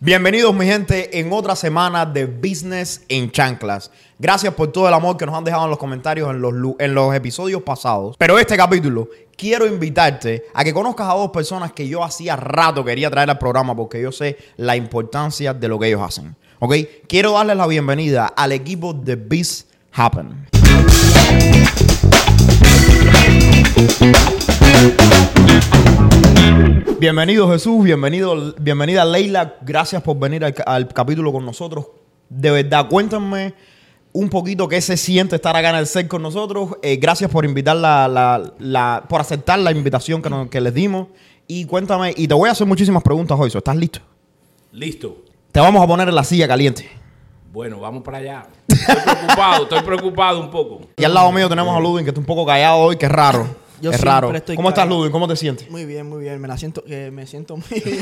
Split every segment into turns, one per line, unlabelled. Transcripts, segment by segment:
Bienvenidos mi gente en otra semana de Business en Chanclas. Gracias por todo el amor que nos han dejado en los comentarios en los, en los episodios pasados. Pero este capítulo quiero invitarte a que conozcas a dos personas que yo hacía rato quería traer al programa porque yo sé la importancia de lo que ellos hacen. ¿Ok? Quiero darles la bienvenida al equipo de Biz Happen. Bienvenido Jesús, bienvenido, bienvenida Leila, gracias por venir al, al capítulo con nosotros. De verdad, cuéntame un poquito qué se siente estar acá en el set con nosotros. Eh, gracias por invitar la, la- la- por aceptar la invitación que, nos- que les dimos. Y cuéntame, y te voy a hacer muchísimas preguntas hoy, ¿so ¿estás listo?
Listo.
Te vamos a poner en la silla caliente.
Bueno, vamos para allá. Estoy preocupado, estoy preocupado un poco.
Y al lado mío tenemos a Ludwin, que está un poco callado hoy, que es raro.
Yo
es raro.
estoy
¿Cómo estás. Ludwin? ¿Cómo te sientes?
Muy bien, muy bien. Me la siento, eh, me siento muy bien.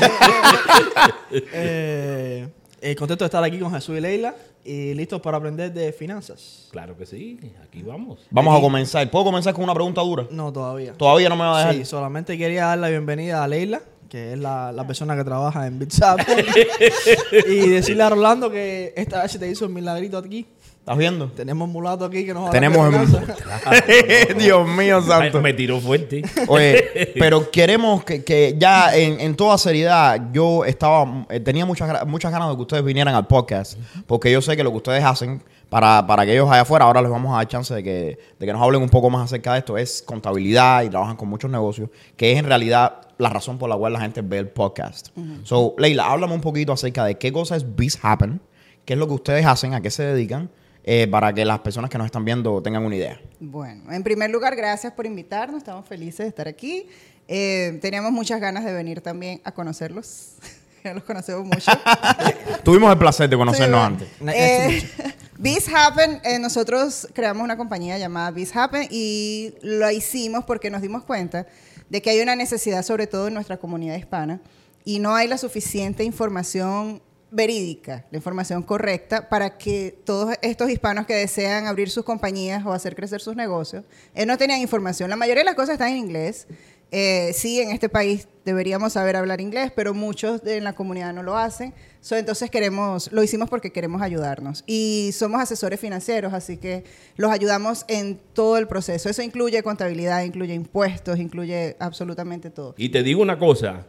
Eh, eh, contento de estar aquí con Jesús y Leila y listos para aprender de finanzas.
Claro que sí, aquí vamos.
Vamos a comenzar. ¿Puedo comenzar con una pregunta dura?
No, todavía.
Todavía no me va a dejar.
Sí, solamente quería dar la bienvenida a Leila, que es la, la persona que trabaja en BitSap. y decirle a Rolando que esta vez se te hizo un milagrito aquí.
¿Estás viendo?
Tenemos mulato aquí que nos va a
Tenemos en-. Dios mío, santo.
me tiró fuerte.
Oye, pero queremos que, que ya en, en toda seriedad, yo estaba, eh, tenía muchas, muchas ganas de que ustedes vinieran al podcast, porque yo sé que lo que ustedes hacen para, para que ellos allá afuera, ahora les vamos a dar chance de que, de que nos hablen un poco más acerca de esto, es contabilidad y trabajan con muchos negocios, que es en realidad la razón por la cual la gente ve el podcast. So, Leila, háblame un poquito acerca de qué cosa es Biz Happen, qué es lo que ustedes hacen, a qué se dedican, eh, para que las personas que nos están viendo tengan una idea.
Bueno, en primer lugar, gracias por invitarnos. Estamos felices de estar aquí. Eh, teníamos muchas ganas de venir también a conocerlos. ya los conocemos mucho.
Tuvimos el placer de conocernos
Sí,
antes.
Eh, Biz Happen, eh, nosotros creamos una compañía llamada Biz Happen y lo hicimos porque nos dimos cuenta de que hay una necesidad, sobre todo en nuestra comunidad hispana, y no hay la suficiente información verídica, la información correcta para que todos estos hispanos que desean abrir sus compañías o hacer crecer sus negocios, eh, no tenían información. La mayoría de las cosas están en inglés. Eh, sí, en este país deberíamos saber hablar inglés, pero muchos de la comunidad no lo hacen. So, entonces queremos, lo hicimos porque queremos ayudarnos. Y somos asesores financieros, así que los ayudamos en todo el proceso. Eso incluye contabilidad, incluye impuestos, incluye absolutamente todo.
Y te digo una cosa.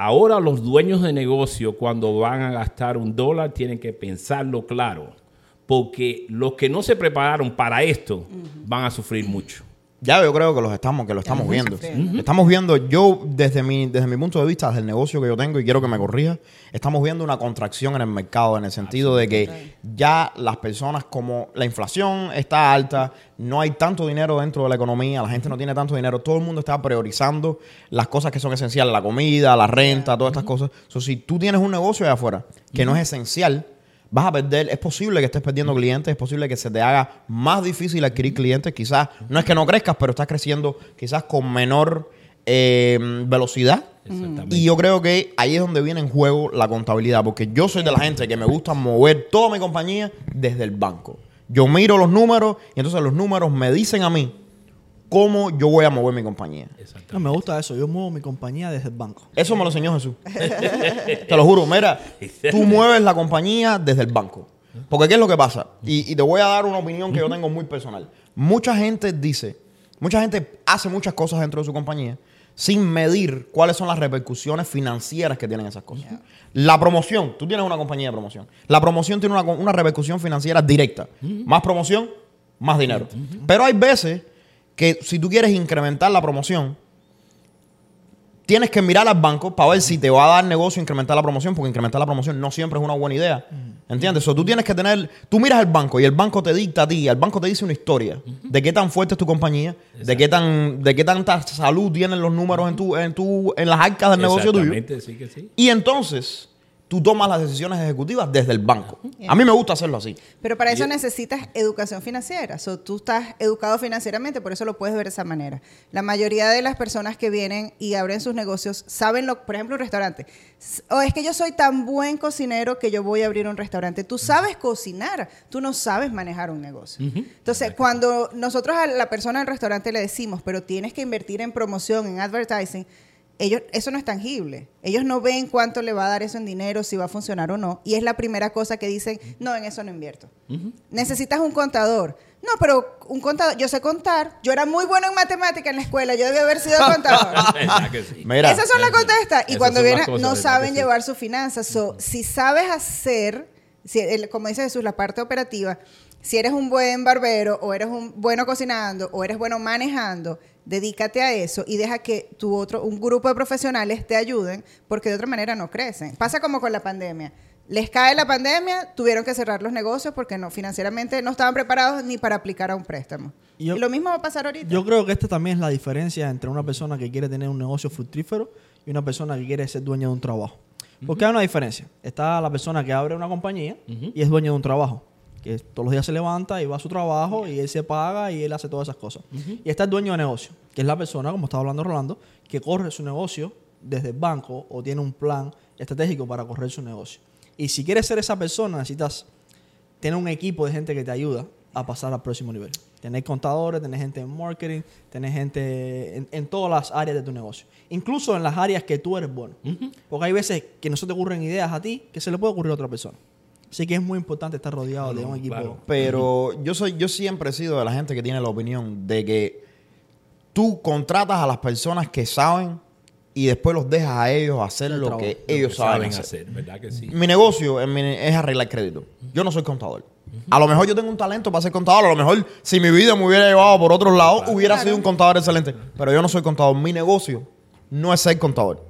Ahora los dueños de negocio cuando van a gastar un dólar tienen que pensarlo claro. Porque los que no se prepararon para esto van a sufrir mucho.
Ya yo creo que los estamos, que lo estamos viendo. Estamos viendo, yo desde mi, desde mi punto de vista, desde el negocio que yo tengo, y quiero que me corrija, estamos viendo una contracción en el mercado, en el sentido de que ya las personas, como la inflación está alta, no hay tanto dinero dentro de la economía, la gente no tiene tanto dinero, todo el mundo está priorizando las cosas que son esenciales, la comida, la renta, todas estas cosas. So, si tú tienes un negocio allá afuera que no es esencial, vas a perder, es posible que estés perdiendo clientes, es posible que se te haga más difícil adquirir clientes, quizás, no es que no crezcas, pero estás creciendo quizás con menor eh, velocidad.
Exactamente.
Y yo creo que ahí es donde viene en juego la contabilidad, porque yo soy de la gente que me gusta mover toda mi compañía desde el banco. Yo miro los números y entonces los números me dicen a mí cómo yo voy a mover mi compañía.
No, me gusta eso. Yo muevo mi compañía desde el banco.
Eso me lo enseñó Jesús. te lo juro. Mira, tú mueves la compañía desde el banco. Porque ¿qué es lo que pasa? Y, y te voy a dar una opinión que yo tengo muy personal. Mucha gente dice, mucha gente hace muchas cosas dentro de su compañía sin medir cuáles son las repercusiones financieras que tienen esas cosas. La promoción, tú tienes una compañía de promoción. La promoción tiene una, una repercusión financiera directa. Más promoción, más dinero. Pero hay veces que si tú quieres incrementar la promoción, tienes que mirar al banco para ver si te va a dar negocio incrementar la promoción, porque incrementar la promoción no siempre es una buena idea. ¿Entiendes? O tú tienes que tener, tú miras al banco y el banco te dicta a ti, el banco te dice una historia de qué tan fuerte es tu compañía, de qué tan, de qué tanta salud tienen los números en tu, en tu, en las arcas del negocio tuyo.
Exactamente, sí que sí.
Y entonces tú tomas las decisiones ejecutivas desde el banco. A mí me gusta hacerlo así.
Pero para eso necesitas educación financiera. So, tú estás educado financieramente, por eso lo puedes ver de esa manera. La mayoría de las personas que vienen y abren sus negocios saben lo, por ejemplo, un restaurante. O es que yo soy tan buen cocinero que yo voy a abrir un restaurante. Tú sabes cocinar, tú no sabes manejar un negocio. Entonces, cuando nosotros a la persona del restaurante le decimos, pero tienes que invertir en promoción, en advertising, ellos, eso no es tangible. Ellos no ven cuánto le va a dar eso en dinero, si va a funcionar o no. Y es la primera cosa que dicen, no, en eso no invierto. Necesitas un contador. No, pero un contador, yo sé contar. Yo era muy bueno en matemática en la escuela, yo debí haber sido contador. Esas son las contestas. Y cuando vienen, no
¿verdad
saben
que sí?
llevar sus finanzas. So, si sabes hacer, si el- como dice Jesús, la parte operativa, si eres un buen barbero, o eres un bueno cocinando, o eres bueno manejando, dedícate a eso y deja que tu otro, un grupo de profesionales te ayuden, porque de otra manera no crecen. Pasa como con la pandemia. Les cae la pandemia, tuvieron que cerrar los negocios porque no financieramente no estaban preparados ni para aplicar a un préstamo.
Yo-
y lo mismo va a pasar ahorita.
Yo creo que esta también es la diferencia entre una persona que quiere tener un negocio fructífero y una persona que quiere ser dueña de un trabajo. Porque hay una diferencia. Está la persona que abre una compañía y es dueño de un trabajo. Que todos los días se levanta y va a su trabajo y él se paga y él hace todas esas cosas. Y está el dueño de negocio, que es la persona, como estaba hablando Rolando, que corre su negocio desde el banco o tiene un plan estratégico para correr su negocio. Y si quieres ser esa persona, necesitas tener un equipo de gente que te ayuda a pasar al próximo nivel. Tener contadores, tener gente en marketing, tener gente en, en todas las áreas de tu negocio. Incluso en las áreas que tú eres bueno. Porque hay veces que no se te ocurren ideas a ti que se le puede ocurrir a otra persona. Así que es muy importante estar rodeado de un equipo.
claro.
Pero yo soy, yo siempre he sido de la gente que tiene la opinión de que tú contratas a las personas que saben y después los dejas a ellos hacer
El
lo que
Lo
ellos
que
saben hacer.
¿verdad que sí?
Mi negocio es, mi- es arreglar crédito. Yo no soy contador. A lo mejor yo tengo un talento para ser contador. A lo mejor si mi vida me hubiera llevado por otros lados, hubiera
Claro.
sido un contador excelente. Pero yo no soy contador. Mi negocio no es ser contador.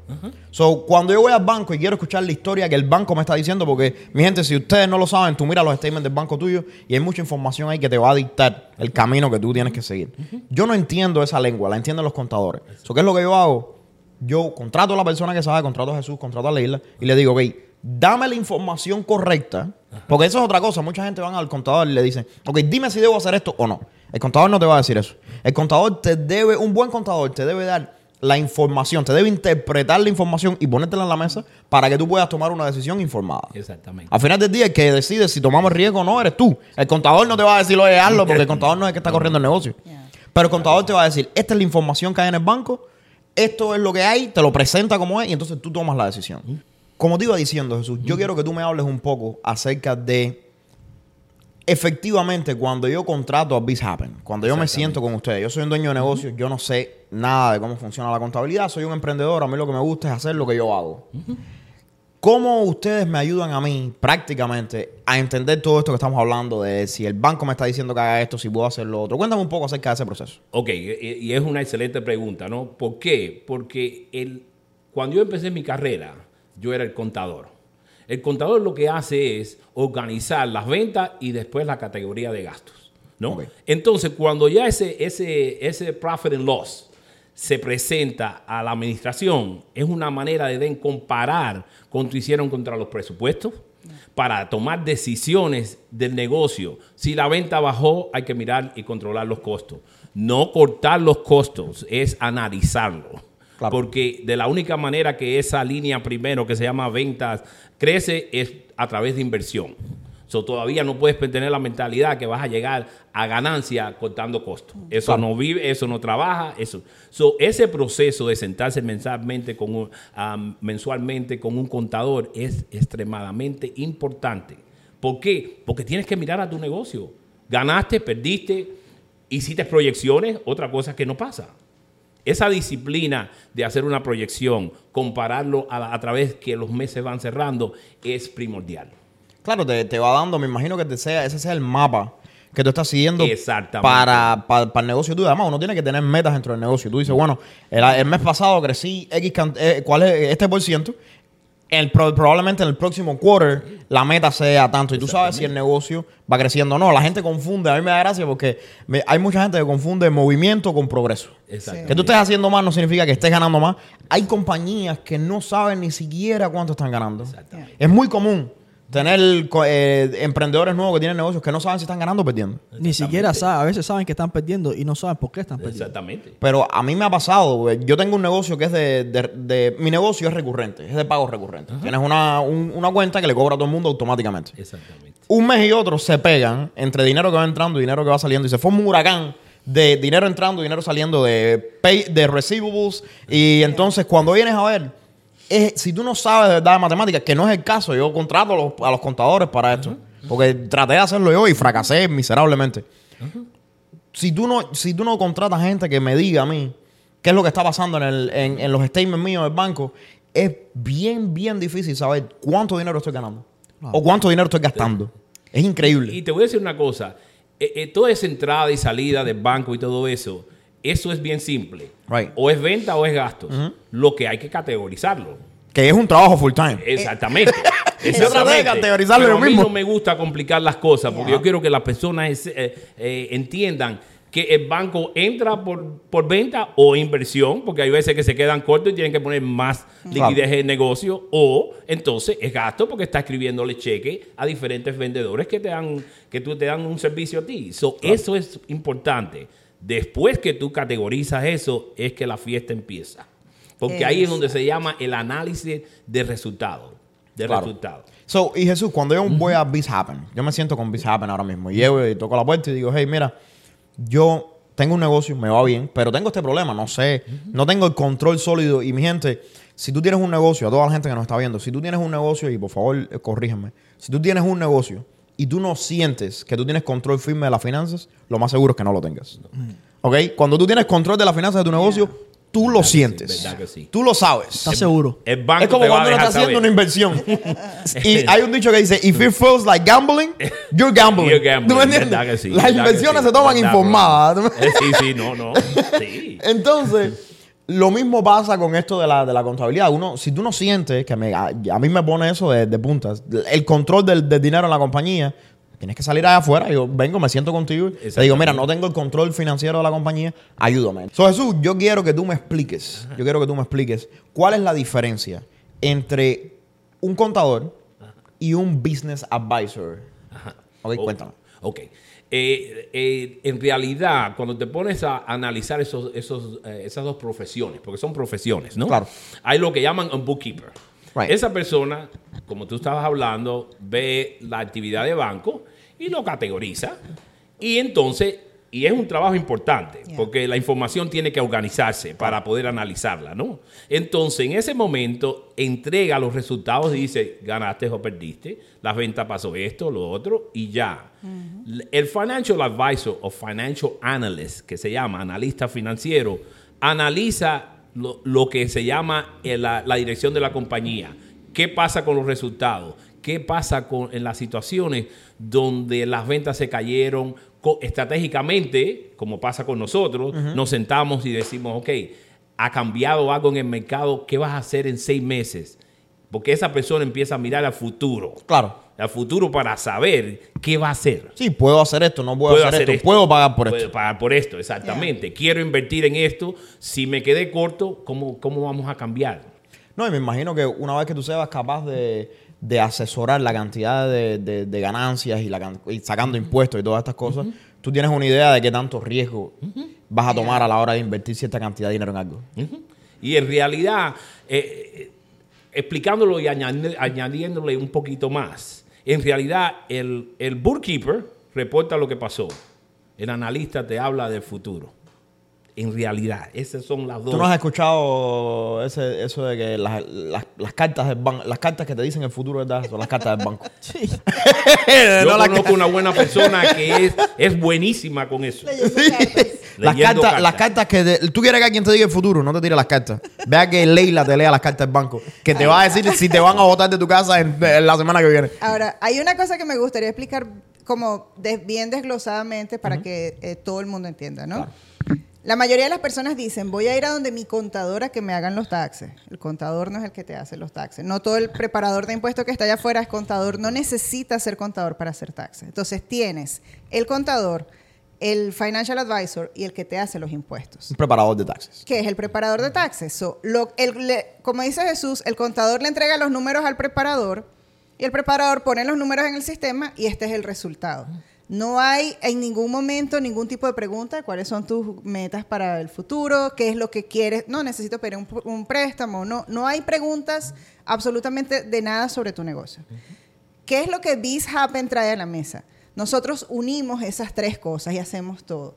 So, cuando yo voy al banco y quiero escuchar la historia que el banco me está diciendo, porque, mi gente, si ustedes no lo saben, tú miras los statements del banco tuyo y hay mucha información ahí que te va a dictar el camino que tú tienes que seguir. Yo no entiendo esa lengua, la entienden los contadores. So, ¿Qué es lo que yo hago? Yo contrato a la persona que sabe, contrato a Jesús, contrato a Leila y le digo, ok, dame la información correcta, porque eso es otra cosa. Mucha gente van al contador y le dicen, ok, dime si debo hacer esto o no. El contador no te va a decir eso. El contador te debe, un buen contador te debe dar la información, te debe interpretar la información y ponértela en la mesa para que tú puedas tomar una decisión informada.
Exactamente.
Al final del día, el que decide si tomamos riesgo o no eres tú. El contador no te va a decir, oye, hazlo, porque el contador no es el que está corriendo el negocio.
Yeah.
Pero el contador te va a decir, esta es la información que hay en el banco, esto es lo que hay, te lo presenta como es y entonces tú tomas la decisión. Como te iba diciendo, Jesús, yo quiero que tú me hables un poco acerca de efectivamente cuando yo contrato a Biz Happen, cuando yo me siento con ustedes, yo soy un dueño de negocio, yo no sé nada de cómo funciona la contabilidad, soy un emprendedor, a mí lo que me gusta es hacer lo que yo hago. ¿Cómo ustedes me ayudan a mí prácticamente a entender todo esto que estamos hablando de si el banco me está diciendo que haga esto, si puedo hacer lo otro? Cuéntame un poco acerca de ese proceso.
Ok, y y es una excelente pregunta, ¿no? ¿Por qué? Porque el, cuando yo empecé mi carrera, yo era el contador. El contador lo que hace es organizar las ventas y después la categoría de gastos, ¿no? Entonces, cuando ya ese, ese, ese profit and loss se presenta a la administración, es una manera de comparar cuánto hicieron contra los presupuestos para tomar decisiones del negocio. Si la venta bajó, hay que mirar y controlar los costos. No cortar los costos, es analizarlo.
Claro.
Porque de la única manera que esa línea primero, que se llama ventas, crece es a través de inversión. So, todavía no puedes tener la mentalidad que vas a llegar a ganancia cortando costos. Eso no vive, eso no trabaja, eso. So, ese proceso de sentarse mensualmente con un, um, mensualmente con un contador es extremadamente importante. ¿Por qué? Porque tienes que mirar a tu negocio. Ganaste, perdiste, hiciste proyecciones, otra cosa que no pasa. Esa disciplina de hacer una proyección, compararlo a, a través que los meses van cerrando, es primordial.
Claro, te, te va dando, me imagino que te sea, ese sea el mapa que tú estás siguiendo para, para, para el negocio tuyo. Además, uno tiene que tener metas dentro del negocio. Tú dices, bueno, el, el mes pasado crecí X, eh, ¿cuál es este por ciento? El, pro- probablemente en el próximo quarter la meta sea tanto. Y tú sabes si el negocio va creciendo o no. La gente confunde. A mí me da gracia porque me- hay mucha gente que confunde movimiento con progreso. Que tú estés haciendo más no significa que estés ganando más. Hay compañías que no saben ni siquiera cuánto están ganando. Es muy común tener eh, emprendedores nuevos que tienen negocios que no saben si están ganando o perdiendo.
Ni siquiera saben, a veces saben que están perdiendo y no saben por qué están perdiendo.
Exactamente.
Pero a mí me ha pasado, güey. yo tengo un negocio que es de, de- de- Mi negocio es recurrente, es de pago recurrente. Tienes una, un- una cuenta que le cobra a todo el mundo automáticamente.
Exactamente.
Un mes y otro se pegan entre dinero que va entrando y dinero que va saliendo y se forma un huracán de dinero entrando, dinero saliendo, de, pay, de receivables. Y entonces cuando vienes a ver, es- si tú no sabes de verdad de matemáticas, que no es el caso, yo contrato a los, a los contadores para esto. Porque traté de hacerlo yo y fracasé miserablemente. Si tú, no, si tú no contratas gente que me diga a mí qué es lo que está pasando en, el, en, en los statements míos del banco, es bien, bien difícil saber cuánto dinero estoy ganando. O cuánto dinero estoy gastando. Es increíble.
Y te voy a decir una cosa. Eh, eh, toda esa entrada y salida del banco y todo eso, eso es bien simple.
Right.
O es venta o es gastos. Lo que hay que categorizarlo.
que es un trabajo full time.
Exactamente.
Yo traté de categorizarlo
Pero
lo
a mí
mismo.
no me gusta complicar las cosas porque yo quiero que las personas es- eh, eh, entiendan que el banco entra por, por venta o inversión, porque hay veces que se quedan cortos y tienen que poner más liquidez en el negocio, o entonces es gasto porque está escribiéndole cheque a diferentes vendedores que te dan, que tú te dan un servicio a ti. So, Eso es importante. Después que tú categorizas eso, es que la fiesta empieza. Porque ahí es donde se llama el análisis de resultados. De
Claro.
resultados.
So, y Jesús, cuando yo voy a Biz Happen, yo me siento con Biz Happen ahora mismo. Y llego y toco la puerta y digo, hey, mira, yo tengo un negocio, me va bien, pero tengo este problema, no sé, no tengo el control sólido. Y mi gente, si tú tienes un negocio, a toda la gente que nos está viendo, si tú tienes un negocio, y por favor, eh, corrígeme, si tú tienes un negocio y tú no sientes que tú tienes control firme de las finanzas, lo más seguro es que no lo tengas. ¿Ok? Cuando tú tienes control de las finanzas de tu negocio, tú lo
que sí,
sientes.
verdad que sí.
Tú lo sabes.
¿Estás seguro?
El banco
Es como
te
cuando uno está haciendo
saber.
una inversión. y hay un dicho que dice, if it feels like gambling, you're gambling.
You're gambling,
¿Tú me entiendes?
verdad que sí,
Las
que
inversiones
sí,
se toman
verdad,
informadas.
Eh, Sí, sí, no, no. Sí.
Entonces, lo mismo pasa con esto de la, de la contabilidad. Uno, si tú no sientes, que me- a, a mí me pone eso de, de puntas, el control del, del dinero en la compañía, tienes que salir allá afuera. Yo vengo, me siento contigo. y Te digo, mira, no tengo el control financiero de la compañía, ayúdame. So, Jesús, yo quiero que tú me expliques, yo quiero que tú me expliques cuál es la diferencia entre un contador y un business advisor. Ok,
Ok,
cuéntame.
Ok. Eh, eh, en realidad, cuando te pones a analizar esos, esos, eh, esas dos profesiones, porque son profesiones, ¿no?
Claro.
Hay lo que llaman un bookkeeper.
Right.
Esa persona, como tú estabas hablando, ve la actividad de banco y lo categoriza. Y entonces, y es un trabajo importante,
Yeah.
porque la información tiene que organizarse para poder analizarla, ¿no? Entonces, en ese momento, entrega los resultados y dice, ganaste o perdiste, las ventas pasó esto, lo otro, y ya. El financial advisor o financial analyst, que se llama analista financiero, analiza lo, lo que se llama eh, la, la dirección de la compañía. ¿Qué pasa con los resultados? ¿Qué pasa con, en las situaciones donde las ventas se cayeron? Estratégicamente, como pasa con nosotros, nos sentamos y decimos, ok, ha cambiado algo en el mercado, ¿qué vas a hacer en seis meses? Porque esa persona empieza a mirar al futuro.
Claro.
Al futuro para saber qué va a hacer.
Sí, puedo hacer esto, no puedo, hacer, esto, puedo pagar por
Puedo
esto.
pagar por esto, exactamente. Quiero invertir en esto. Si me quedé corto, ¿cómo, cómo vamos a cambiar?
No, y me imagino que una vez que tú seas capaz de, de asesorar la cantidad de, de- de ganancias y, la, y sacando impuestos y todas estas cosas, tú tienes una idea de qué tanto riesgo vas a tomar a la hora de invertir cierta cantidad de dinero en algo.
Y en realidad, eh, eh, explicándolo y añadi- añadiéndole un poquito más, en realidad el, el bookkeeper reporta lo que pasó. El analista te habla del futuro. En realidad, esas son las dos.
¿Tú no has escuchado ese, eso de que las, las- las cartas del banco, las cartas que te dicen el futuro ¿verdad? son las cartas del banco?
Sí.
Yo
No
conozco una buena persona que es, es buenísima con eso.
Leyendo cartas.
Las cartas, las cartas que tú quieres que alguien te diga el futuro, no te tire las cartas. Vea que Leila te lea las cartas del banco, que te va a decir si te van a votar de tu casa en, en la semana que viene.
Ahora, hay una cosa que me gustaría explicar como des- bien desglosadamente para que eh, todo el mundo entienda, ¿no? La mayoría de las personas dicen, voy a ir a donde mi contador a que me hagan los taxes. El contador no es el que te hace los taxes. No todo el preparador de impuestos que está allá afuera es contador. No necesita ser contador para hacer taxes. Entonces tienes el contador, el financial advisor y el que te hace los impuestos.
Un preparador de taxes.
que es el preparador de taxes. So, lo- el- le- como dice Jesús, el contador le entrega los números al preparador y el preparador pone los números en el sistema y este es el resultado. No hay en ningún momento ningún tipo de pregunta de cuáles son tus metas para el futuro, qué es lo que quieres. No, necesito pedir un, un préstamo. No, no hay preguntas absolutamente de nada sobre tu negocio. ¿Qué es lo que Biz Happen trae a la mesa? Nosotros unimos esas tres cosas y hacemos todo.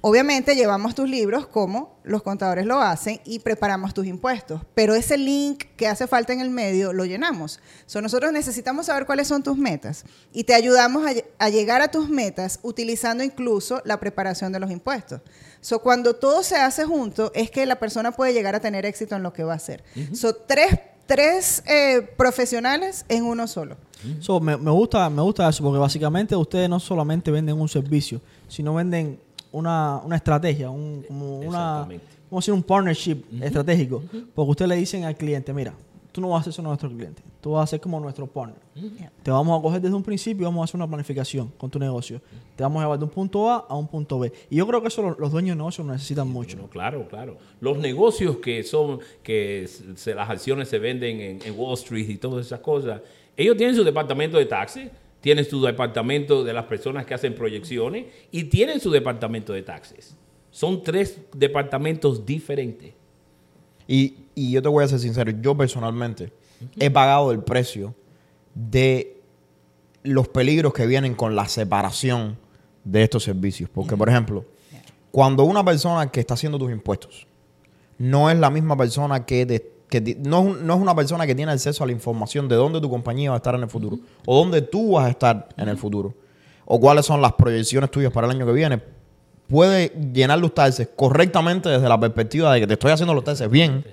Obviamente llevamos tus libros como los contadores lo hacen y preparamos tus impuestos, pero ese link que hace falta en el medio lo llenamos. So, nosotros necesitamos saber cuáles son tus metas y te ayudamos a, lle- a llegar a tus metas utilizando incluso la preparación de los impuestos. So, cuando todo se hace junto es que la persona puede llegar a tener éxito en lo que va a hacer. So, tres tres eh, profesionales en uno solo.
So, me, me gusta, me gusta eso porque básicamente ustedes no solamente venden un servicio, sino venden una, una estrategia, un, como una, vamos a decir un partnership estratégico. Porque ustedes le dicen al cliente, mira, tú no vas a hacer eso a nuestro cliente, tú vas a ser como nuestro partner. Te vamos a coger desde un principio y vamos a hacer una planificación con tu negocio. Te vamos a llevar de un punto A a un punto B. Y yo creo que eso los, los dueños de negocios necesitan mucho.
Bueno, claro, claro. Los negocios que son, que se- las acciones se venden en, en Wall Street y todas esas cosas, ellos tienen su departamento de taxes, tienen su departamento de las personas que hacen proyecciones y tienen su departamento de taxes. Son tres departamentos diferentes.
Y, y yo te voy a ser sincero, yo personalmente he pagado el precio de los peligros que vienen con la separación de estos servicios. Porque, por ejemplo, cuando una persona que está haciendo tus impuestos no es la misma persona que, de- que no, no es una persona que tiene acceso a la información de dónde tu compañía va a estar en el futuro o dónde tú vas a estar en el futuro o cuáles son las proyecciones tuyas para el año que viene, puede llenar los taxes correctamente desde la perspectiva de que te estoy haciendo los taxes bien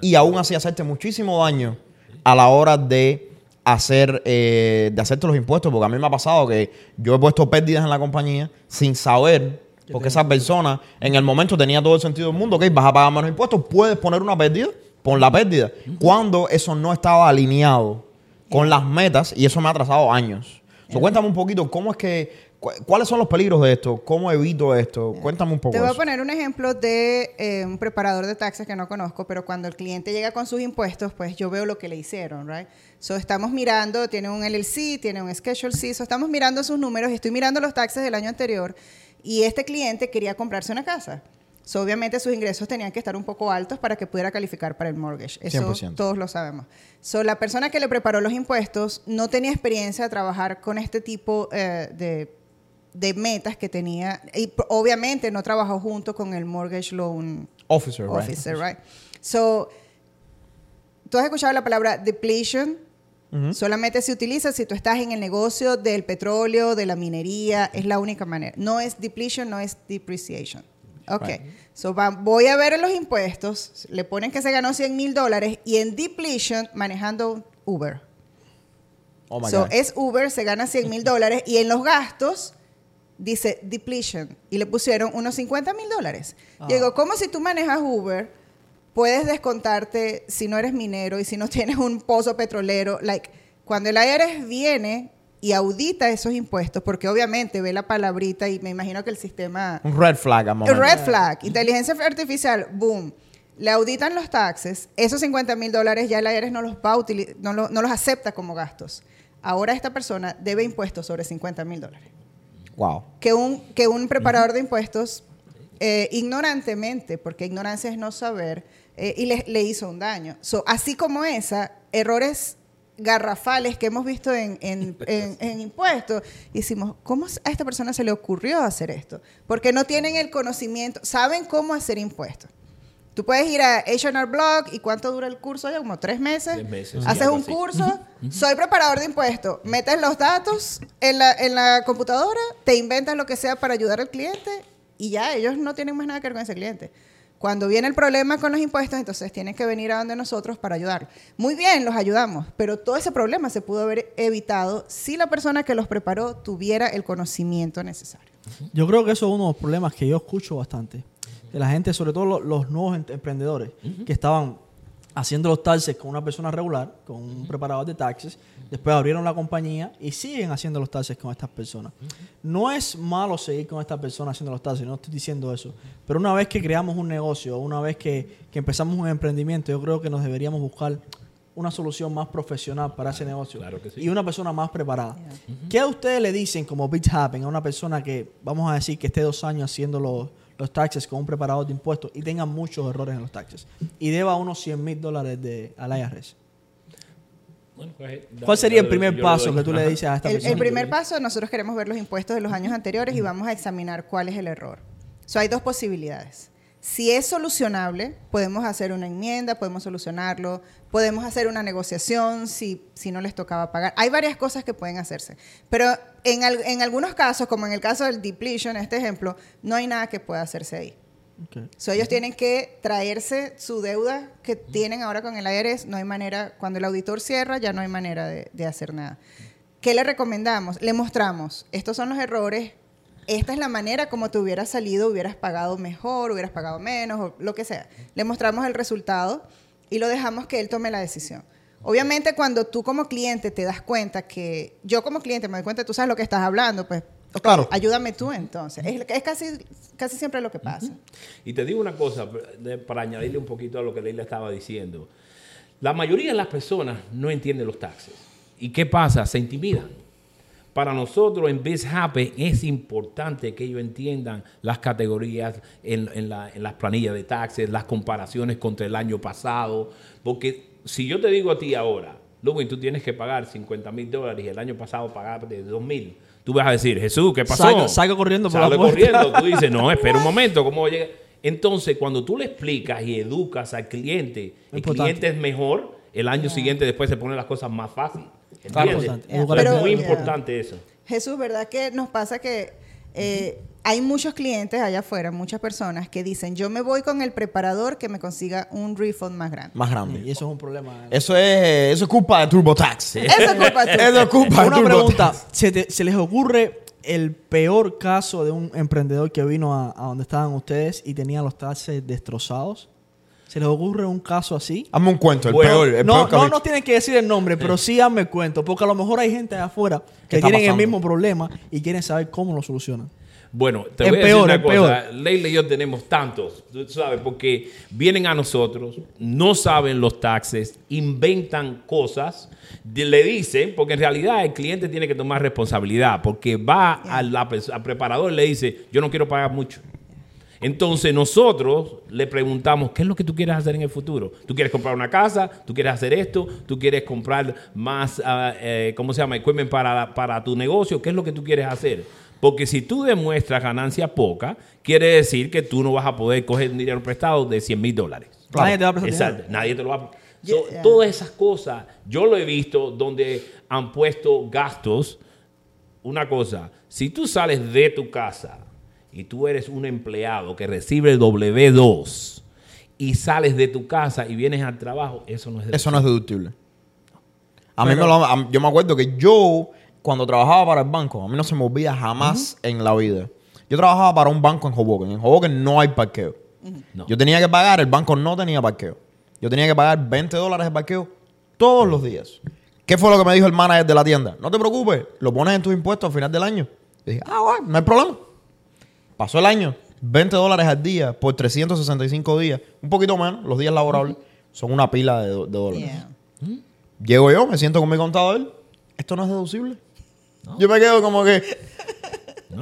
y aún así hacerte muchísimo daño a la hora de hacer eh, de hacerte los impuestos porque a mí me ha pasado que yo he puesto pérdidas en la compañía sin saber porque esa persona en el momento tenía todo el sentido del mundo ok vas a pagar menos impuestos puedes poner una pérdida pon la pérdida cuando eso no estaba alineado con las metas y eso me ha atrasado años So, cuéntame un poquito cómo es que cu- cuáles son los peligros de esto cómo evito esto cuéntame un poco
Te voy a
eso.
poner un ejemplo de eh, un preparador de taxes que no conozco, pero cuando el cliente llega con sus impuestos, pues yo veo lo que le hicieron, right? So estamos mirando, tiene un LLC, tiene un Schedule C, so estamos mirando sus números y estoy mirando los taxes del año anterior y este cliente quería comprarse una casa. So, obviamente sus ingresos tenían que estar un poco altos para que pudiera calificar para el mortgage. Eso
100%.
todos lo sabemos. So, la persona que le preparó los impuestos no tenía experiencia de trabajar con este tipo eh, de, de metas que tenía. Y obviamente no trabajó junto con el mortgage loan
officer, right?
officer, right? So, tú has escuchado la palabra depletion. Solamente se utiliza si tú estás en el negocio del petróleo, de la minería, es la única manera. No es depletion, no es depreciation. Ok.
Right.
So, voy a ver en los impuestos, le ponen que se ganó 100 mil dólares y en depletion manejando Uber.
Oh my
So,
God.
es Uber, se gana 100 mil dólares y en los gastos dice depletion y le pusieron unos 50 mil dólares.
Ah.
Digo, ¿cómo si tú manejas Uber puedes descontarte si no eres minero y si no tienes un pozo petrolero? Like, cuando el IRS viene y audita esos impuestos, porque obviamente ve la palabrita y me imagino que el sistema...
un red flag a momento.
Red flag, inteligencia artificial, boom. Le auditan los taxes, esos 50 mil dólares ya el IRS no los, va no, lo- no los acepta como gastos. Ahora esta persona debe impuestos sobre 50 mil dólares.
wow
Que un, que un preparador de impuestos, eh, ignorantemente, porque ignorancia es no saber, eh, y le, le hizo un daño. So, así como esa, errores garrafales que hemos visto en, en- en- en impuestos, y decimos, ¿cómo a esta persona se le ocurrió hacer esto? Porque no tienen el conocimiento, saben cómo hacer impuestos. Tú puedes ir a H&R Blog y ¿cuánto dura el curso? Ya como tres meses.
Tres meses,
Haces un
así.
curso, soy preparador de impuestos, metes los datos en la, en la computadora, te inventas lo que sea para ayudar al cliente y ya, ellos no tienen más nada que ver con ese cliente. Cuando viene el problema con los impuestos, entonces tienen que venir a donde nosotros para ayudar. Muy bien, los ayudamos, pero todo ese problema se pudo haber evitado si la persona que los preparó tuviera el conocimiento necesario.
Yo creo que eso es uno de los problemas que yo escucho bastante. De la gente, sobre todo lo- los, nuevos em- emprendedores, que estaban haciendo los taxes con una persona regular, con un preparador de taxes, después abrieron la compañía y siguen haciendo los taxes con estas personas. No es malo seguir con esta persona haciendo los taxes, no estoy diciendo eso, pero una vez que creamos un negocio, una vez que, que empezamos un emprendimiento, yo creo que nos deberíamos buscar una solución más profesional para ese negocio
claro que sí.
y una persona más preparada. ¿Qué ustedes le dicen como Big Happen a una persona que, vamos a decir, que esté dos años haciendo los, los taxes con un preparador de impuestos y tenga muchos errores en los taxes y deba unos 100 mil dólares de, al IRS?
Bueno, pues, eh,
¿Cuál sería el primer paso que tú le dices a esta
El,
persona?
el primer paso, nosotros queremos ver los impuestos de los años anteriores y vamos a examinar cuál es el error. So, hay dos posibilidades. Si es solucionable, podemos hacer una enmienda, podemos solucionarlo, podemos hacer una negociación si, si no les tocaba pagar. Hay varias cosas que pueden hacerse. Pero en, al- en algunos casos, como en el caso del depletion, este ejemplo, no hay nada que pueda hacerse ahí.
Ok.
So, ellos tienen que traerse su deuda que tienen ahora con el IRS. No hay manera, cuando el auditor cierra, ya no hay manera de, de hacer nada. ¿Qué le recomendamos? Le mostramos, estos son los errores, esta es la manera como te hubieras salido, hubieras pagado mejor, hubieras pagado menos, o lo que sea. Le mostramos el resultado y lo dejamos que él tome la decisión. Obviamente, cuando tú como cliente te das cuenta que, yo como cliente me doy cuenta, tú sabes lo que estás hablando, pues,
Claro.
ayúdame tú entonces. Es, es casi, casi siempre lo que pasa.
Y te digo una cosa, para añadirle un poquito a lo que Leila estaba diciendo. La mayoría de las personas no entienden los taxes. ¿Y qué pasa? Se intimidan. Para nosotros en Biz Happy es importante que ellos entiendan las categorías en, en la- en las planillas de taxes, las comparaciones contra el año pasado. Porque si yo te digo a ti ahora, Luego, tú tienes que pagar 50 mil dólares y el año pasado pagaste 2 mil. Tú vas a decir, Jesús, ¿qué pasó?
Salga corriendo por la puerta.
corriendo. Tú dices, no, espera un momento, ¿cómo llega? Entonces, cuando tú le explicas y educas al cliente, el
Importante.
cliente es mejor, el año siguiente después se ponen las cosas más fáciles. Es muy importante eso.
Jesús, ¿verdad que nos pasa que eh, hay muchos clientes allá afuera, muchas personas que dicen, yo me voy con el preparador que me consiga un refund más grande?
Más
Y
grande.
eso es un problema.
Eso es, eso es culpa de TurboTax.
Eso es culpa tuya.
Eso es culpa de
Una
TurboTax.
pregunta, ¿se, te- se les ocurre el peor caso de un emprendedor que vino a, a donde estaban ustedes y tenía los taxes destrozados? ¿Se les ocurre un caso así?
Hazme un cuento, el
Bueno,
peor. El
no,
peor
no nos tienen que decir el nombre, pero sí hazme cuento, porque a lo mejor hay gente allá afuera que
está
tienen el mismo problema y quieren saber cómo lo solucionan.
Bueno, te
Es
voy a
peor,
decir
es
una cosa.
peor.
Leila y yo tenemos tantos, tú sabes, porque vienen a nosotros, no saben los taxes, inventan cosas, le dicen, porque en realidad el cliente tiene que tomar responsabilidad, porque va a la al preparador y le dice, yo no quiero pagar mucho. Entonces nosotros le preguntamos, ¿qué es lo que tú quieres hacer en el futuro? ¿Tú quieres comprar una casa? ¿Tú quieres hacer esto? ¿Tú quieres comprar más, eh, ¿cómo se llama? Equipment para, para tu negocio. ¿Qué es lo que tú quieres hacer? Porque si tú demuestras ganancia poca, quiere decir que tú no vas a poder coger un dinero prestado de 100 mil dólares.
Nadie te va a prestar
Exacto,
dinero.
nadie te lo va a...
Yeah,
So,
yeah.
Todas esas cosas, yo lo he visto donde han puesto gastos una cosa, si tú sales de tu casa y tú eres un empleado que recibe el W2 y sales de tu casa y vienes al trabajo, eso no es
Eso no es deductible. A mí me lo, a- yo me acuerdo que yo, cuando trabajaba para el banco, a mí no se me olvida jamás en la vida. Yo trabajaba para un banco en Hoboken. En Hoboken no hay parqueo.
No.
Yo tenía que pagar, el banco no tenía parqueo. Yo tenía que pagar 20 dólares de parqueo todos los días. ¿Qué fue lo que me dijo el manager de la tienda? No te preocupes, lo pones en tus impuestos al final del año. Y dije, ah, bueno, no hay problema. Pasó el año, 20 dólares al día por 365 días, un poquito menos, los días laborables, son una pila de, dólares.
Yeah.
Llego yo, me siento con mi contador. Esto no es deducible. Yo me quedo como que.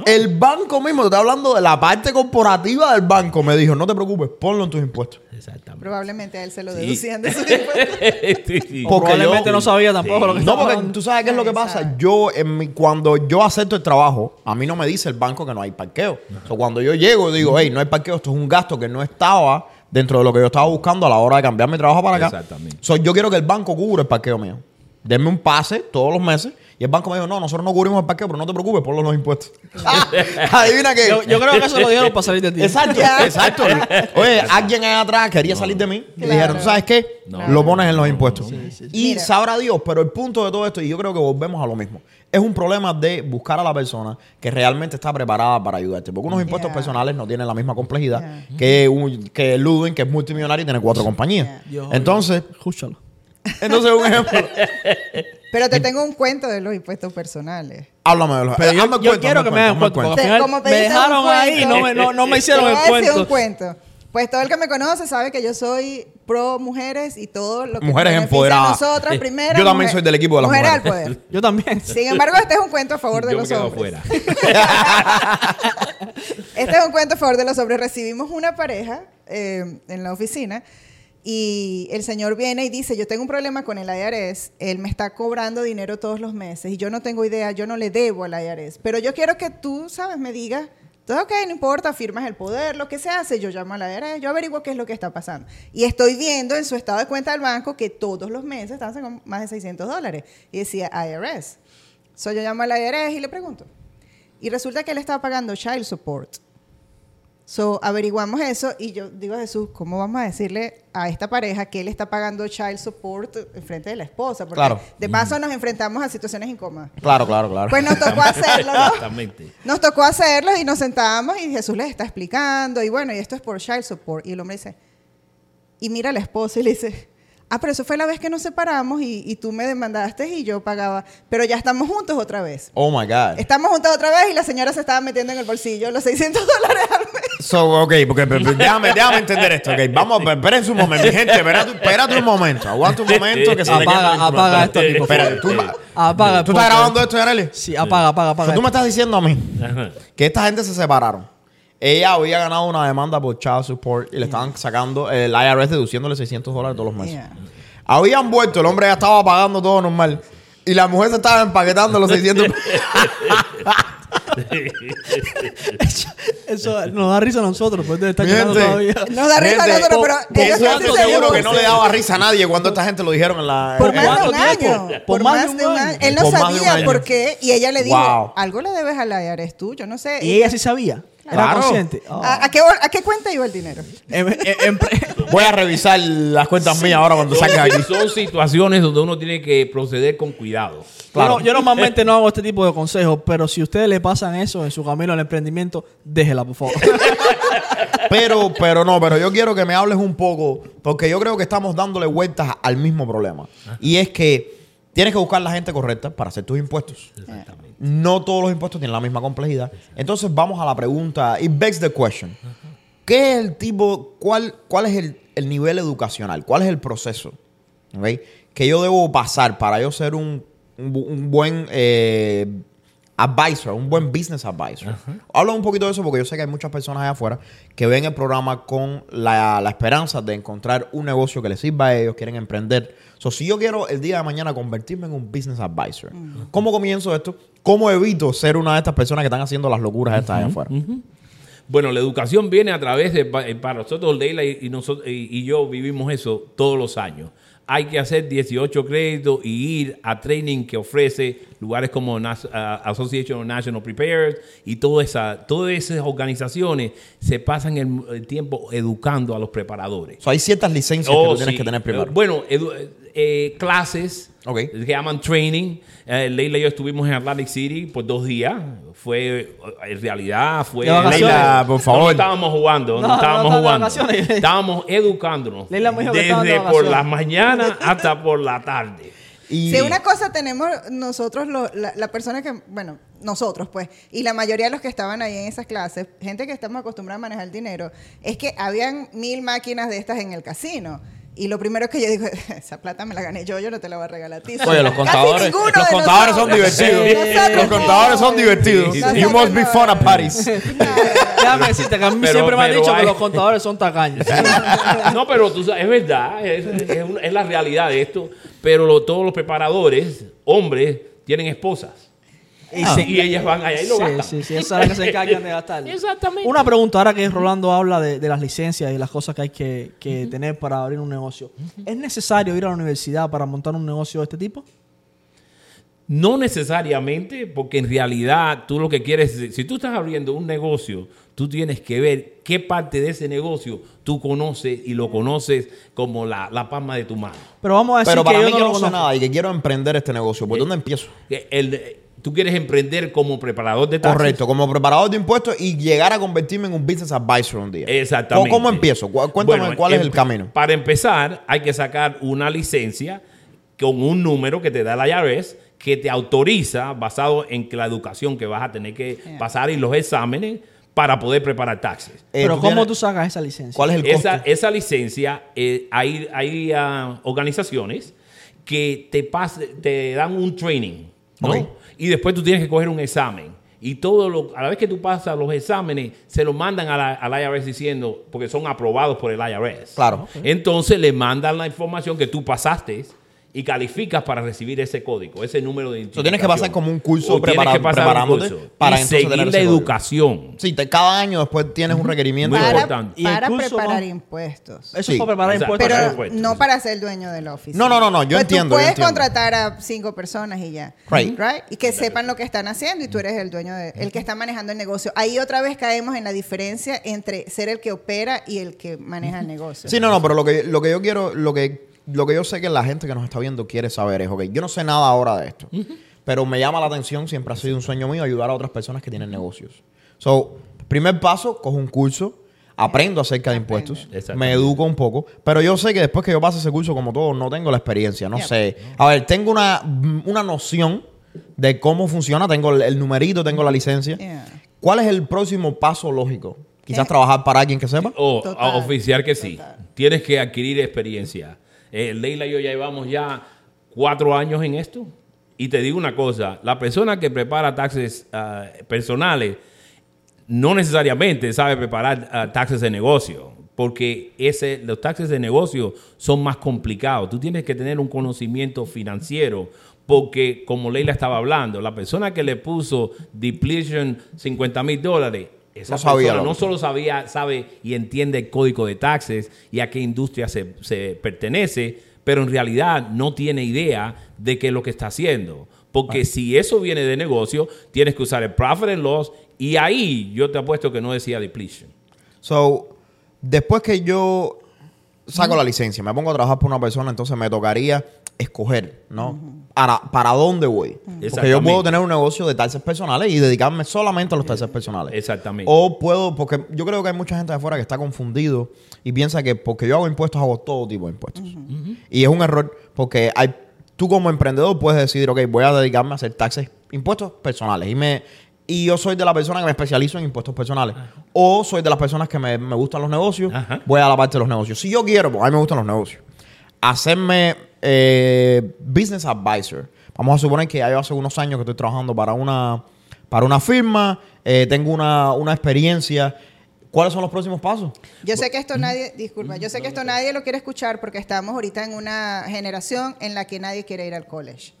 El banco mismo, te estoy hablando de la parte corporativa del banco, me dijo: No te preocupes, ponlo en tus impuestos.
Exactamente.
Probablemente a él se lo
Sí.
deducían de sus impuestos.
Sí, sí.
Probablemente
yo-
no sabía tampoco lo que
No, porque
hablando.
tú sabes qué es lo que pasa. Yo, en mi- cuando yo acepto el trabajo, a mí no me dice el banco que no hay parqueo. O sea, cuando yo llego y digo, hey, no hay parqueo, esto es un gasto que no estaba dentro de lo que yo estaba buscando a la hora de cambiar mi trabajo para acá.
Exactamente.
So, yo quiero que el banco cubra el parqueo mío. Denme un pase todos los meses. Y el banco me dijo, no, nosotros no cubrimos el parqueo, pero no te preocupes, ponlo en los impuestos. Adivina qué.
Yo, yo creo que eso lo dijeron para salir de ti.
Exacto, exacto. Oye, alguien allá atrás quería salir de mí. Y
Claro.
dijeron, ¿tú sabes qué?
No.
Lo pones en los impuestos.
sí,
Y
Mira.
sabrá Dios, pero el punto de todo esto, y yo creo que volvemos a lo mismo, es un problema de buscar a la persona que realmente está preparada para ayudarte. Porque unos impuestos
Yeah.
personales no tienen la misma complejidad
Yeah.
que, un, que Luden, que es multimillonario y tiene cuatro compañías.
Yeah.
Entonces,
Escúchalo.
entonces un ejemplo.
Pero te tengo un cuento de los impuestos personales.
Háblame de los
Pero yo,
hazme
yo
cuento,
quiero que me hagan
hazme
cuento. Porque
Te-
al final
como
me
un
dejaron ahí
cuento,
no me, no, no me hicieron el
decir un
cuento.
cuento. Pues todo el que me conoce sabe que yo soy pro mujeres y todo lo que
Mujeres empoderadas.
nosotras primero.
Yo también soy del equipo de las
mujeres.
mujeres.
al poder.
Yo también.
Sin embargo, este es un cuento a favor de
Yo me
los
quedo
hombres. Este es un cuento a favor de los hombres. Recibimos una pareja eh, en la oficina y el señor viene y dice, yo tengo un problema con el IRS, él me está cobrando dinero todos los meses y yo no tengo idea, yo no le debo al IRS, pero yo quiero que tú, ¿sabes? Me digas Entonces, ok, no importa, firmas el poder, lo que se hace, yo llamo a la IRS, yo averiguo qué es lo que está pasando. Y estoy viendo en su estado de cuenta del banco que todos los meses están sacando más de 600 dólares. Y decía IRS. So, yo llamo a la IRS y le pregunto. Y resulta que él estaba pagando child support. So, averiguamos eso y yo digo a Jesús, ¿cómo vamos a decirle a esta pareja que él está pagando child support en frente de la esposa? Porque
Claro.
de paso nos enfrentamos a situaciones incómodas.
Claro, claro, claro.
Pues nos tocó hacerlo, ¿no?
Exactamente.
Nos tocó hacerlo y nos sentábamos y Jesús les está explicando y bueno, y esto es por child support. Y el hombre dice, y mira a la esposa y le dice, ah, pero eso fue la vez que nos separamos y, y tú me demandaste y yo pagaba, pero ya estamos juntos otra vez.
oh my God.
Estamos juntos otra vez y la señora se estaba metiendo en el bolsillo los 600 dólares al mes.
So, ok, porque pe- pe- déjame, déjame entender esto. ok. Vamos, pe- espérense un momento, mi gente. Espérate, espérate un momento. Aguanta un momento que se te quema el
Apaga, apaga esto, tipo.
Espérate, tú,
Apaga.
¿tú estás
porque-
grabando esto, Yareli?
Sí, apaga, apaga, apaga.
Tú me estás diciendo a mí
Ajá.
que esta gente se separaron. Ella había ganado una demanda por child support y le estaban sacando el IRS deduciéndole 600 dólares todos los meses.
Yeah.
Habían vuelto, el hombre ya estaba pagando todo normal. Y la mujer se estaba empaquetando los 600
Eso nos da risa a nosotros, pues debe estar todavía.
Nos da risa a nosotros, pero ellos
cuánto
casi
seguro que no le daba risa a nadie cuando esta gente lo dijeron en la...
Por más de
¿Cuánto
un año. Por más de un año. Él no sabía por qué. Y ella le dijo,
Wow.
algo le debes a la IRS tú, yo no sé.
Y ella sí sabía. Era
Claro.
consciente. Oh.
¿A, a qué, a qué cuenta iba el dinero?
Em- em- em-
Voy a revisar las cuentas mías ahora cuando salga aquí.
Son situaciones donde uno tiene que proceder con cuidado.
Claro.
Yo, no- yo normalmente no hago este tipo de consejos, pero si ustedes le pasan eso en su camino al emprendimiento, déjela, por favor.
Pero, pero no, pero yo quiero que me hables un poco, porque yo creo que estamos dándole vueltas al mismo problema. Y es que tienes que buscar la gente correcta para hacer tus impuestos. No todos los impuestos tienen la misma complejidad. Entonces vamos a la pregunta, it begs the question. ¿Qué es el tipo, cuál, cuál es el, el nivel educacional? ¿Cuál es el proceso? ¿ok? Que yo debo pasar para yo ser un, un un buen eh, advisor, un buen business advisor. Habla un poquito de eso porque yo sé que hay muchas personas allá afuera que ven el programa con la, la esperanza de encontrar un negocio que les sirva a ellos, quieren emprender. So, si yo quiero el día de mañana convertirme en un business advisor, ¿cómo comienzo esto? ¿Cómo evito ser una de estas personas que están haciendo las locuras estas allá afuera?
Bueno, la educación viene a través de, eh, para nosotros, Leila y, y nosotros, y, y yo vivimos eso todos los años. Hay que hacer 18 créditos y ir a training que ofrece lugares como Association of National Preparers y toda esa, todas esas organizaciones se pasan el, el tiempo educando a los preparadores.
So, hay ciertas licencias que
Oh,
tú tienes
sí.
que tener primero.
Bueno, edu- eh, clases
Ok.
que llaman training. Eh, Leila y yo estuvimos en Atlantic City por dos días. Fue, en realidad, fue...
Leila, por favor.
No, no estábamos jugando, no,
No, no,
estábamos jugando. Estábamos educándonos.
Leila me dijo que estaban de
desde por
vacaciones.
la mañana hasta por la tarde.
Y-
Si una cosa tenemos nosotros, lo- la, la persona que, bueno, nosotros pues, y la mayoría de los que estaban ahí en esas clases, gente que estamos acostumbrados a manejar dinero, es que habían mil máquinas de estas en el casino. Y lo primero que yo digo, esa plata me la gané yo, yo no te la voy a regalar a ti.
Oye, los
Casi
contadores, los contadores son divertidos. Los contadores son divertidos.
Sí,
You
nosotros
must be fun at parties.
Déjame decirte que a mí
Pero-
siempre me han dicho que los contadores son tacaños.
No, pero tú sabes, es verdad, es, es una- es la realidad de esto. Pero lo- todos los preparadores, hombres, tienen esposas.
Y,
Ah.
se-
Y ellas van allá y lo
sí,
gastan.
sí, sí, esas son las que se encargan de gastar.
Exactamente.
Una pregunta ahora que Rolando habla de, de las licencias y las cosas que hay que, que tener para abrir un negocio. ¿Es necesario ir a la universidad para montar un negocio de este tipo?
No necesariamente, porque en realidad tú lo que quieres, si tú estás abriendo un negocio, tú tienes que ver qué parte de ese negocio tú conoces y lo conoces como la, la palma de tu mano.
Pero vamos a decir
Pero
que
para
yo
mí
no
que
lo
sé
conozco.
nada y que quiero emprender este negocio, ¿por dónde empiezo?
El- tú quieres emprender como preparador de taxis.
Correcto, como preparador de impuestos y llegar a convertirme en un business advisor un día.
Exactamente.
¿Cómo, cómo empiezo? Cu- Cuéntame
Bueno,
cuál es el camino.
Para empezar, hay que sacar una licencia con un número que te da la IRS que te autoriza, basado en que la educación que vas a tener que pasar y los exámenes para poder preparar taxes.
Eh,
Pero
tú
¿cómo
tienes-
tú sacas esa licencia?
¿Cuál es el costo?
Esa, esa licencia, eh, hay, hay ah, organizaciones que te, pas- te dan un training, ¿no? Y después tú tienes que coger un examen. Y todo lo, a la vez que tú pasas los exámenes, se lo mandan a la- al IRS diciendo, porque son aprobados por el IRS.
Claro.
Entonces le mandan la información que tú pasaste y calificas para recibir ese código, ese número de identificación.
tienes que pasar como un curso
O tienes
prepara-
que pasar un
preparándote
curso.
para
y
entonces
seguir
tener
la
código.
educación.
Sí, te- cada año después tienes un requerimiento.
Muy
para,
importante.
Para preparar
va-
impuestos.
Eso
Sí.
es para preparar
Exacto.
impuestos.
Pagar
Pero
impuestos.
no para ser dueño de la oficina.
No, no, no, no, yo
Pues
entiendo,
Tú puedes
entiendo.
contratar a cinco personas y ya.
Right.
Y que sepan lo que están haciendo y tú eres el dueño, de, el que está manejando el negocio. Ahí otra vez caemos en la diferencia entre ser el que opera y el que maneja el negocio.
Sí, no, no, pero lo que, lo que yo quiero, lo que, lo que yo sé que la gente que nos está viendo quiere saber es, ok, yo no sé nada ahora de esto, pero me llama la atención, siempre ha sido un sueño mío ayudar a otras personas que tienen negocios. So, primer paso, cojo un curso, aprendo acerca de impuestos, me educo un poco, pero yo sé que después que yo pase ese curso, como todo, no tengo la experiencia, no
Yeah.
sé. A ver, tengo una, una noción de cómo funciona, tengo el, el numerito, tengo la licencia.
Yeah.
¿Cuál es el próximo paso lógico? Quizás trabajar para alguien que sepa.
O oficiar que sí.
total.
Tienes que adquirir experiencia. Eh, Leila y yo ya llevamos ya cuatro años en esto. Y te digo una cosa, la persona que prepara taxes ah, personales no necesariamente sabe preparar ah, taxes de negocio, porque ese, los taxes de negocio son más complicados. Tú tienes que tener un conocimiento financiero, porque como Leila estaba hablando, la persona que le puso depletion 50 mil dólares, esa
No sabía
persona no solo sabía, sabe y entiende el código de taxes y a qué industria se, se pertenece, pero en realidad no tiene idea de qué es lo que está haciendo. Porque si eso viene de negocio, tienes que usar el profit and loss y ahí yo te apuesto que no decía depletion.
So, después que yo saco la licencia, me pongo a trabajar por una persona, entonces me tocaría escoger, ¿no? Para, para dónde voy. Porque yo puedo tener un negocio de taxes personales y dedicarme solamente a los taxes personales.
Exactamente.
O puedo, porque yo creo que hay mucha gente de afuera que está confundido y piensa que porque yo hago impuestos, hago todo tipo de impuestos. Y es un error porque hay, tú como emprendedor puedes decidir, ok, voy a dedicarme a hacer taxes, impuestos personales. Y me y yo soy de la persona que me especializo en impuestos personales. O soy de las personas que me, me gustan los negocios,
Ajá.
voy a la parte de los negocios. Si yo quiero, porque a mí me gustan los negocios, hacerme eh, business advisor. Vamos a suponer que ya hace unos años que estoy trabajando para una, para una firma, eh, tengo una, una experiencia. ¿Cuáles son los próximos pasos?
Yo sé que esto nadie, disculpa, yo sé que esto nadie lo quiere escuchar porque estamos ahorita en una generación en la que nadie quiere ir al college.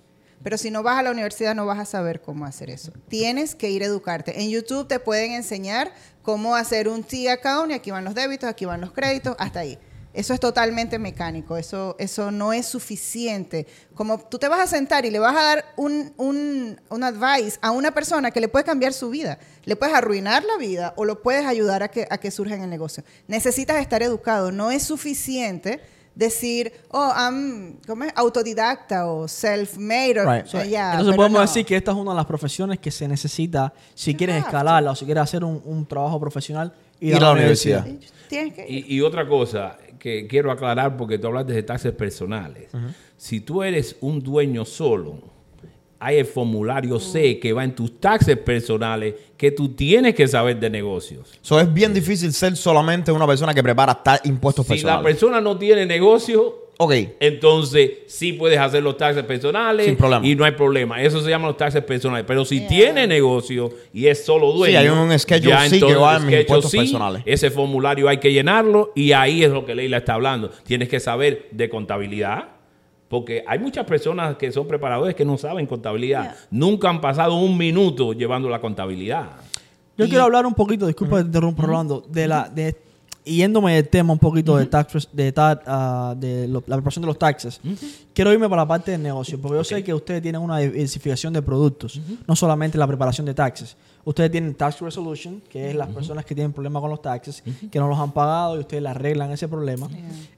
Pero si no vas a la universidad no vas a saber cómo hacer eso. Tienes que ir a educarte. En YouTube te pueden enseñar cómo hacer un T-account y aquí van los débitos, aquí van los créditos, hasta ahí. Eso es totalmente mecánico, eso, eso no es suficiente. Como tú te vas a sentar y le vas a dar un, un, un advice a una persona que le puede cambiar su vida, le puedes arruinar la vida o lo puedes ayudar a que, a que surja en el negocio. Necesitas estar educado, no es suficiente decir, oh, I'm ¿cómo es? autodidacta o self-made.
Right.
o ya,
Entonces podemos
no.
decir que esta es una de las profesiones que se necesita si quieres
have to.
escalarla o si quieres hacer un, un trabajo profesional
Ir a la universidad.
Y otra cosa que quiero aclarar porque tú hablaste de taxes personales. Si tú eres un dueño solo, hay el formulario C que va en tus taxes personales que tú tienes que saber de negocios.
So, es bien difícil ser solamente una persona que prepara impuestos
Si la
personales.
persona no tiene negocio,
ok.
entonces sí puedes hacer los taxes personales
Sin problema.
y no hay problema. Eso se llama los taxes personales. Pero si tiene negocio y es solo dueño,
hay un Schedule
ya
C que
entonces
va en mis
Schedule
impuestos personales.
Ese formulario hay que llenarlo y ahí es lo que Leila está hablando. Tienes que saber de contabilidad. Porque hay muchas personas que son preparadores que no saben contabilidad.
Yeah.
Nunca han pasado un minuto llevando la contabilidad.
Yo
Y-
quiero hablar un poquito, disculpa que te interrumpo, Rolando, de la, de, yéndome del tema un poquito de tax, de, ta- ah, de lo- la preparación de los taxes. Quiero irme para la parte del negocio, porque yo sé que ustedes tienen una diversificación de productos, no solamente la preparación de taxes. Ustedes tienen tax resolution, que es las personas que tienen problemas con los taxes, que no los han pagado y ustedes le arreglan ese problema.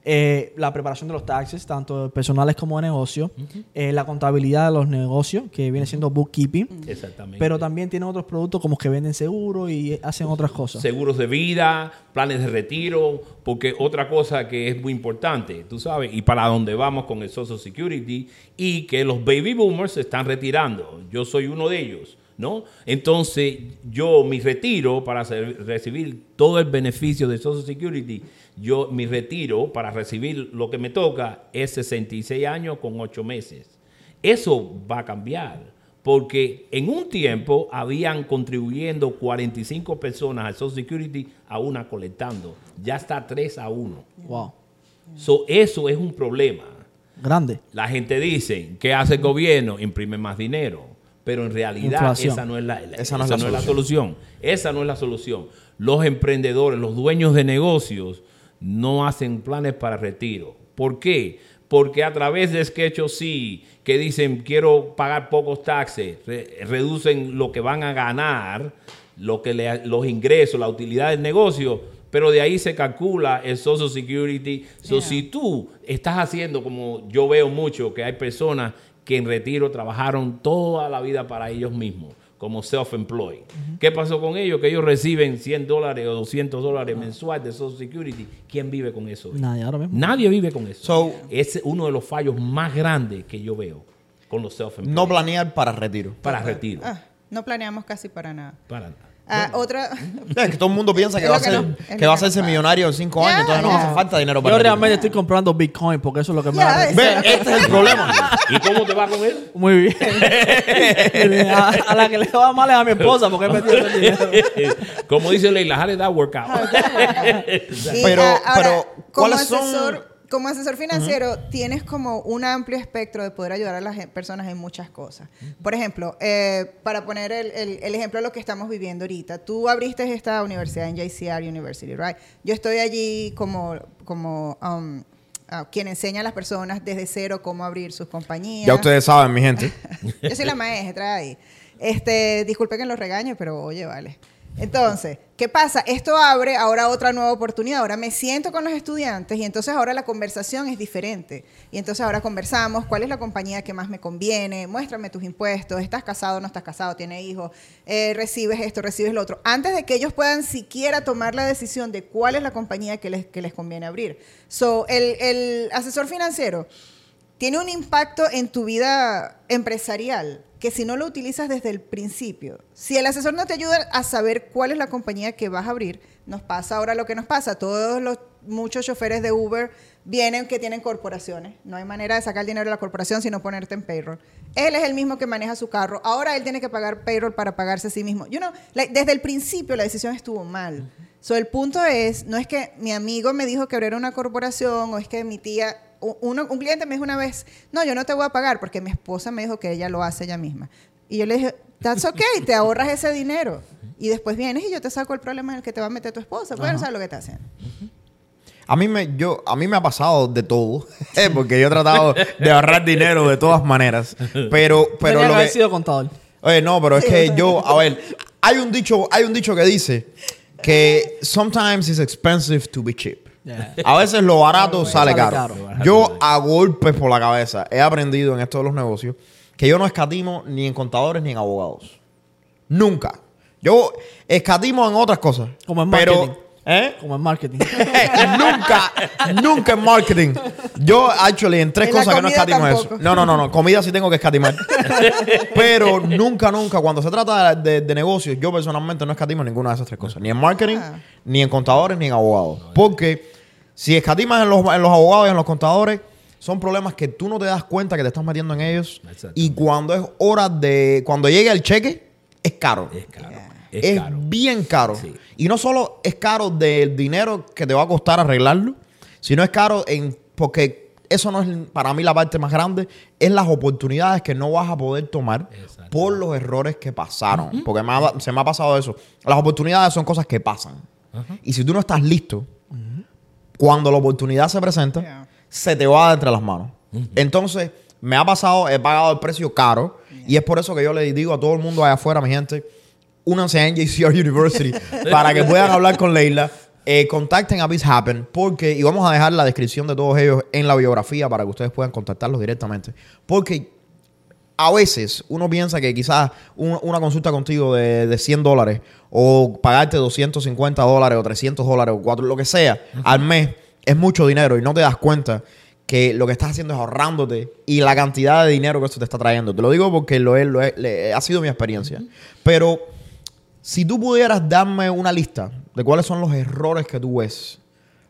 Eh, la preparación de los taxes, tanto personales como de negocio. Eh, la contabilidad de los negocios, que viene siendo bookkeeping.
Exactamente.
Pero también tienen otros productos como que venden seguro y hacen otras cosas.
seguros de vida, planes de retiro, porque otra cosa que es muy importante, tú sabes, y para dónde vamos con el Social Security, y que los baby boomers se están retirando. Yo soy uno de ellos, ¿no? Entonces, yo mi retiro para recibir todo el beneficio de Social Security, yo mi retiro para recibir lo que me toca es 66 años con 8 meses. Eso va a cambiar. Porque en un tiempo habían contribuyendo 45 personas al Social Security a una colectando. Ya está 3 a 1.
Wow.
So, eso es un problema.
Grande.
La gente dice, ¿qué hace el gobierno? Imprime más dinero. Pero en realidad
Inflación.
esa no es la, la-
Esa no es
esa
la
no es la solución. Esa no es la solución. Los emprendedores, los dueños de negocios, no hacen planes para retiro. ¿Por qué? Porque a través de Sketch sí, que dicen quiero pagar pocos taxes, re- reducen lo que van a ganar, lo que le- los ingresos, la utilidad del negocio, pero de ahí se calcula el Social Security. So,
Yeah.
Si tú estás haciendo, como yo veo mucho, que hay personas que en retiro trabajaron toda la vida para ellos mismos, como self-employed. ¿Qué pasó con ellos? Que ellos reciben 100 dólares o 200 dólares mensuales de Social Security. ¿Quién vive con eso? hoy?
Nadie ahora mismo.
Nadie vive con eso.
So-
es uno de los fallos más grandes que yo veo con los self-employed.
No planear para retiro.
para retiro.
Ah, no planeamos casi para nada.
Para nada.
Ah, otra.
Es que todo el mundo piensa que va
que
ser,
no-
que va a
pasa.
millonario en cinco años, entonces no hace falta dinero para
Yo realmente estoy comprando Bitcoin porque eso es lo que me
Ya,
da.
eso
Ve, este es el problema.
¿Y cómo te va con eso?
Muy bien. a, a la que le va mal es a mi esposa porque he metido ese dinero.
Como dice Leila, how did that work out?
Y,
Pero-
ah, ahora,
pero,
como
¿cuáles son-
como asesor financiero, tienes como un amplio espectro de poder ayudar a las gen- personas en muchas cosas. Por ejemplo, eh, para poner el, el- el ejemplo de lo que estamos viviendo ahorita, tú abriste esta universidad en JCR University, ¿right? Yo estoy allí como, como um, ah, quien enseña a las personas desde cero cómo abrir sus compañías.
Ya ustedes saben, mi gente.
Yo soy la maestra ahí. Este, disculpen que los regañe, pero oye, vale. Entonces, ¿qué pasa? Esto abre ahora otra nueva oportunidad. Ahora me siento con los estudiantes y entonces ahora la conversación es diferente. Y entonces ahora conversamos, ¿cuál es la compañía que más me conviene? Muéstrame tus impuestos, ¿estás casado, no estás casado, tienes hijos? Eh, ¿Recibes esto, recibes lo otro? Antes de que ellos puedan siquiera tomar la decisión de cuál es la compañía que les, que les conviene abrir. So, el, el asesor financiero tiene un impacto en tu vida empresarial que si no lo utilizas desde el principio, si el asesor no te ayuda a saber cuál es la compañía que vas a abrir, nos pasa ahora lo que nos pasa. Todos los muchos choferes de Uber vienen que tienen corporaciones. No hay manera de sacar dinero de la corporación sino ponerte en payroll. Él es el mismo que maneja su carro. Ahora él tiene que pagar payroll para pagarse a sí mismo. You know, desde el principio la decisión estuvo mal. So, el punto es, no es que mi amigo me dijo que abriera una corporación o es que mi tía, uno- un cliente me dijo una vez, no, yo no te voy a pagar porque mi esposa me dijo que ella lo hace ella misma. Y yo le dije, that's okay, te ahorras ese dinero. Y después vienes y yo te saco el problema en el que te va a meter tu esposa. Pues no sabes lo que está haciendo.
A mí me, yo, a mí me ha pasado de todo, porque yo he tratado de ahorrar dinero de todas maneras. Pero, pero lo
que, sido contador.
Oye, no, pero es que yo, a ver, hay un dicho, hay un dicho que dice que sometimes it's expensive to be cheap.
Yeah.
A veces lo barato sale,
Sale
caro.
caro.
Yo a golpes por la cabeza he aprendido en esto de los negocios que yo no escatimo ni en contadores ni en abogados. Nunca. Yo escatimo en otras cosas.
Como en
pero,
marketing.
¿eh?
Como en marketing.
nunca, nunca en marketing. Yo, actually, en tres
En
cosas que no escatimo eso. No, no, no, no. Comida sí tengo que escatimar. Pero nunca, nunca, cuando se trata de, de negocios, yo personalmente no escatimo en ninguna de esas tres cosas. Ni en marketing,
Ah.
ni en contadores, ni en abogados. Porque si escatimas en los, en los abogados y en los contadores, son problemas que tú no te das cuenta que te estás metiendo en ellos. Y cuando es hora de. Cuando llegue el cheque, es caro.
Es caro.
Es,
Es, caro.
bien caro.
Sí.
Y no solo es caro del dinero que te va a costar arreglarlo, sino es caro en porque eso no es para mí la parte más grande, es las oportunidades que no vas a poder tomar por los errores que pasaron. Porque me ha- se me ha pasado eso. Las oportunidades son cosas que pasan. Y si tú no estás listo, cuando la oportunidad se presenta,
Yeah.
se te va de entre las manos. Entonces, me ha pasado, he pagado el precio caro. Y es por eso que yo le digo a todo el mundo allá afuera, mi gente, únanse a NJCR University para que puedan hablar con Leila. Eh, contacten a Biz Happen porque, y vamos a dejar la descripción de todos ellos en la biografía para que ustedes puedan contactarlos directamente. Porque a veces uno piensa que quizás un- una consulta contigo de, de 100 dólares o pagarte 250 dólares o 300 dólares o 4, lo que sea, al mes es mucho dinero y no te das cuenta que lo que estás haciendo es ahorrándote y la cantidad de dinero que esto te está trayendo. Te lo digo porque lo, es, lo es- le- ha sido mi experiencia. Pero si tú pudieras darme una lista de cuáles son los errores que tú ves,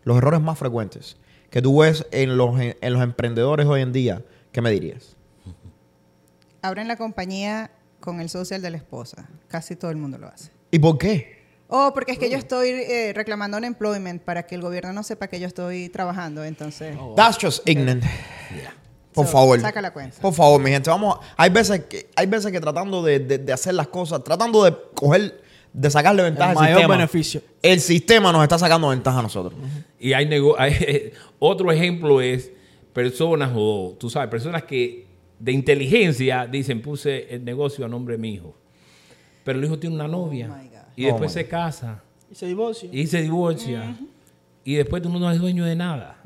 los errores más frecuentes que tú ves en los, en los emprendedores hoy en día, ¿qué me dirías?
Abren la compañía con el social de la esposa. Casi todo el mundo lo hace.
¿Y por qué?
Oh, porque es que yo estoy eh, reclamando un employment para que el gobierno no sepa que yo estoy trabajando, entonces...
That's just ignorant. Por
So,
favor.
Saca la cuenta.
Por favor, mi gente, vamos. a- hay veces que, hay veces que tratando de, de- de hacer las cosas, tratando de coger, de sacarle ventaja
El
al
mayor
sistema.
beneficio.
El sistema nos está sacando ventaja a nosotros.
Y hay, nego- hay- otro ejemplo es personas o tú sabes, personas que de inteligencia dicen puse el negocio a nombre de mi hijo. Pero el hijo tiene una novia
God.
y
Oh,
después se casa
Y se divorcia.
y se divorcia y después tú no eres dueño de nada.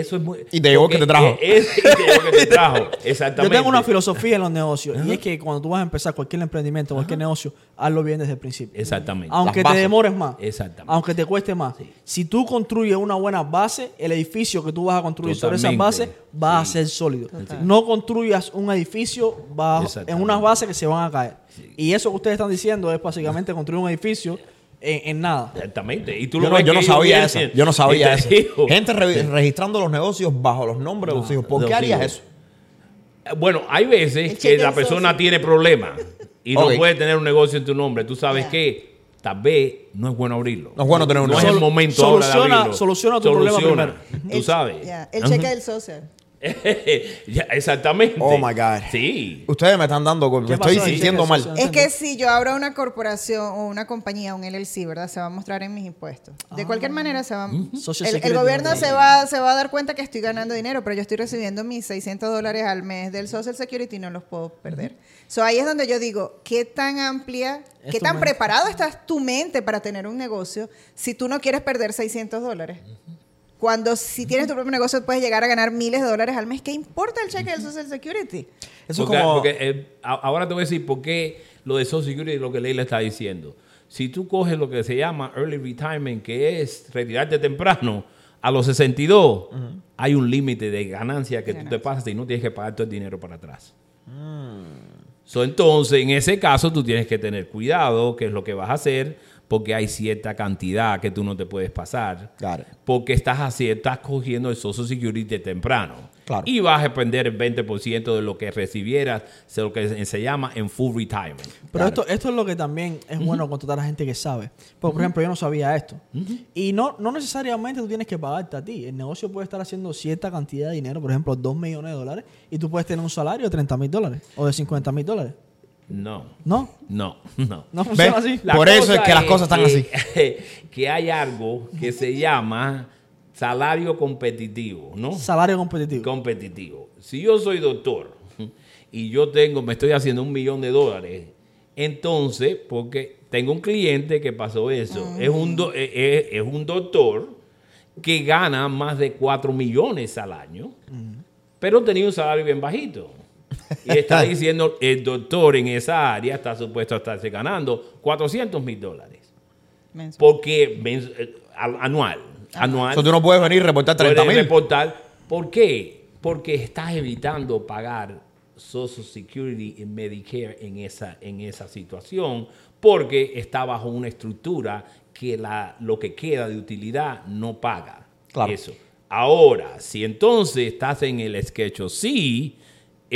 Eso es muy
Y te llegó el que te trajo.
Es, es- y te llegó el que te trajo.
Yo
Exactamente.
tengo una filosofía en los negocios y es que cuando tú vas a empezar cualquier emprendimiento, cualquier negocio, hazlo bien desde el principio.
Exactamente.
Aunque te demores más,
Exactamente.
aunque te cueste más. Si tú construyes una buena base, el edificio que tú vas a construir sobre esas bases va a ser sólido. No construyas un edificio bajo, en unas bases que se van a caer. Y eso que ustedes están diciendo es básicamente construir un edificio en, en nada.
Exactamente. Y tú
Yo
lo
no,
ves
yo
que
no sabía eso. Yo no sabía eso.
digo,
Gente re- registrando los negocios bajo los nombres de los hijos. ¿Por qué harías
hijos.
eso?
Bueno, hay veces que la persona
socio.
tiene problemas y no puede tener un negocio en tu nombre. Tú sabes
Ya.
que tal vez no es bueno abrirlo.
No es bueno tener un
No es
negocio.
el momento
Soluciona-
ahora de abrirlo.
soluciona tu problema primero.
Tú
El-
sabes.
el cheque del social.
Ya, exactamente.
Oh, my God.
Sí.
Ustedes me están dando... Me
¿Qué
estoy
ahí?
sintiendo
¿Qué
mal.
Es que si yo abro una corporación o una compañía, un LLC, ¿verdad? Se va a mostrar en mis impuestos. De cualquier manera se va... El, el
Security
gobierno se va, se va a dar cuenta que estoy ganando dinero, pero yo estoy recibiendo mis 600 dólares al mes del Social Security y no los puedo perder. So, ahí es donde yo digo, ¿qué tan amplia,
Es
qué tan
mente.
preparado estás tu mente para tener un negocio si tú no quieres perder 600 dólares? Cuando si tienes tu propio negocio puedes llegar a ganar miles de dólares al mes. ¿Qué importa el cheque del Social Security?
Eso
porque,
es como...
porque, eh, ahora te voy a decir por qué lo de Social Security es lo que Leila está diciendo. Si tú coges lo que se llama early retirement, que es retirarte temprano, a los 62, hay un límite de ganancia que tú te pasas y no tienes que pagar todo el dinero para atrás. So, entonces, en ese caso, tú tienes que tener cuidado, qué es lo que vas a hacer, porque hay cierta cantidad que tú no te puedes pasar.
It.
Porque estás así, estás cogiendo el Social Security temprano.
Claro.
Y vas a depender el 20% de lo que recibieras, de lo que se- se llama en full retirement.
Pero esto, esto es lo que también es bueno contratar a gente que sabe. Porque, por ejemplo, yo no sabía esto. Y no, no necesariamente tú tienes que pagarte a ti. El negocio puede estar haciendo cierta cantidad de dinero, por ejemplo, 2 millones de dólares, y tú puedes tener un salario de 30 mil dólares o de 50 mil dólares.
No,
¿No?
no, no.
No funciona
¿Ves?
así.
La
Por eso es que las cosas están así.
que hay algo que se llama salario competitivo, ¿no?
Salario competitivo.
competitivo. Si yo soy doctor y yo tengo, me estoy haciendo un millón de dólares, entonces, porque tengo un cliente que pasó eso, es, un do- eh, eh, es un doctor que gana más de 4 millones al año, pero tenía un salario bien bajito. Y está diciendo, el doctor en esa área está supuesto a estarse ganando 400 mil dólares.
Mensual.
Porque mens- eh, al- anual. Anual.
Eso tú no puedes venir y reportar 30
Puedes
mil.
reportar. ¿Por qué? Porque estás evitando pagar Social Security y Medicare en esa, en esa situación, porque está bajo una estructura que la, lo que queda de utilidad no paga.
Claro.
Eso. Ahora, si entonces estás en el sketch sí,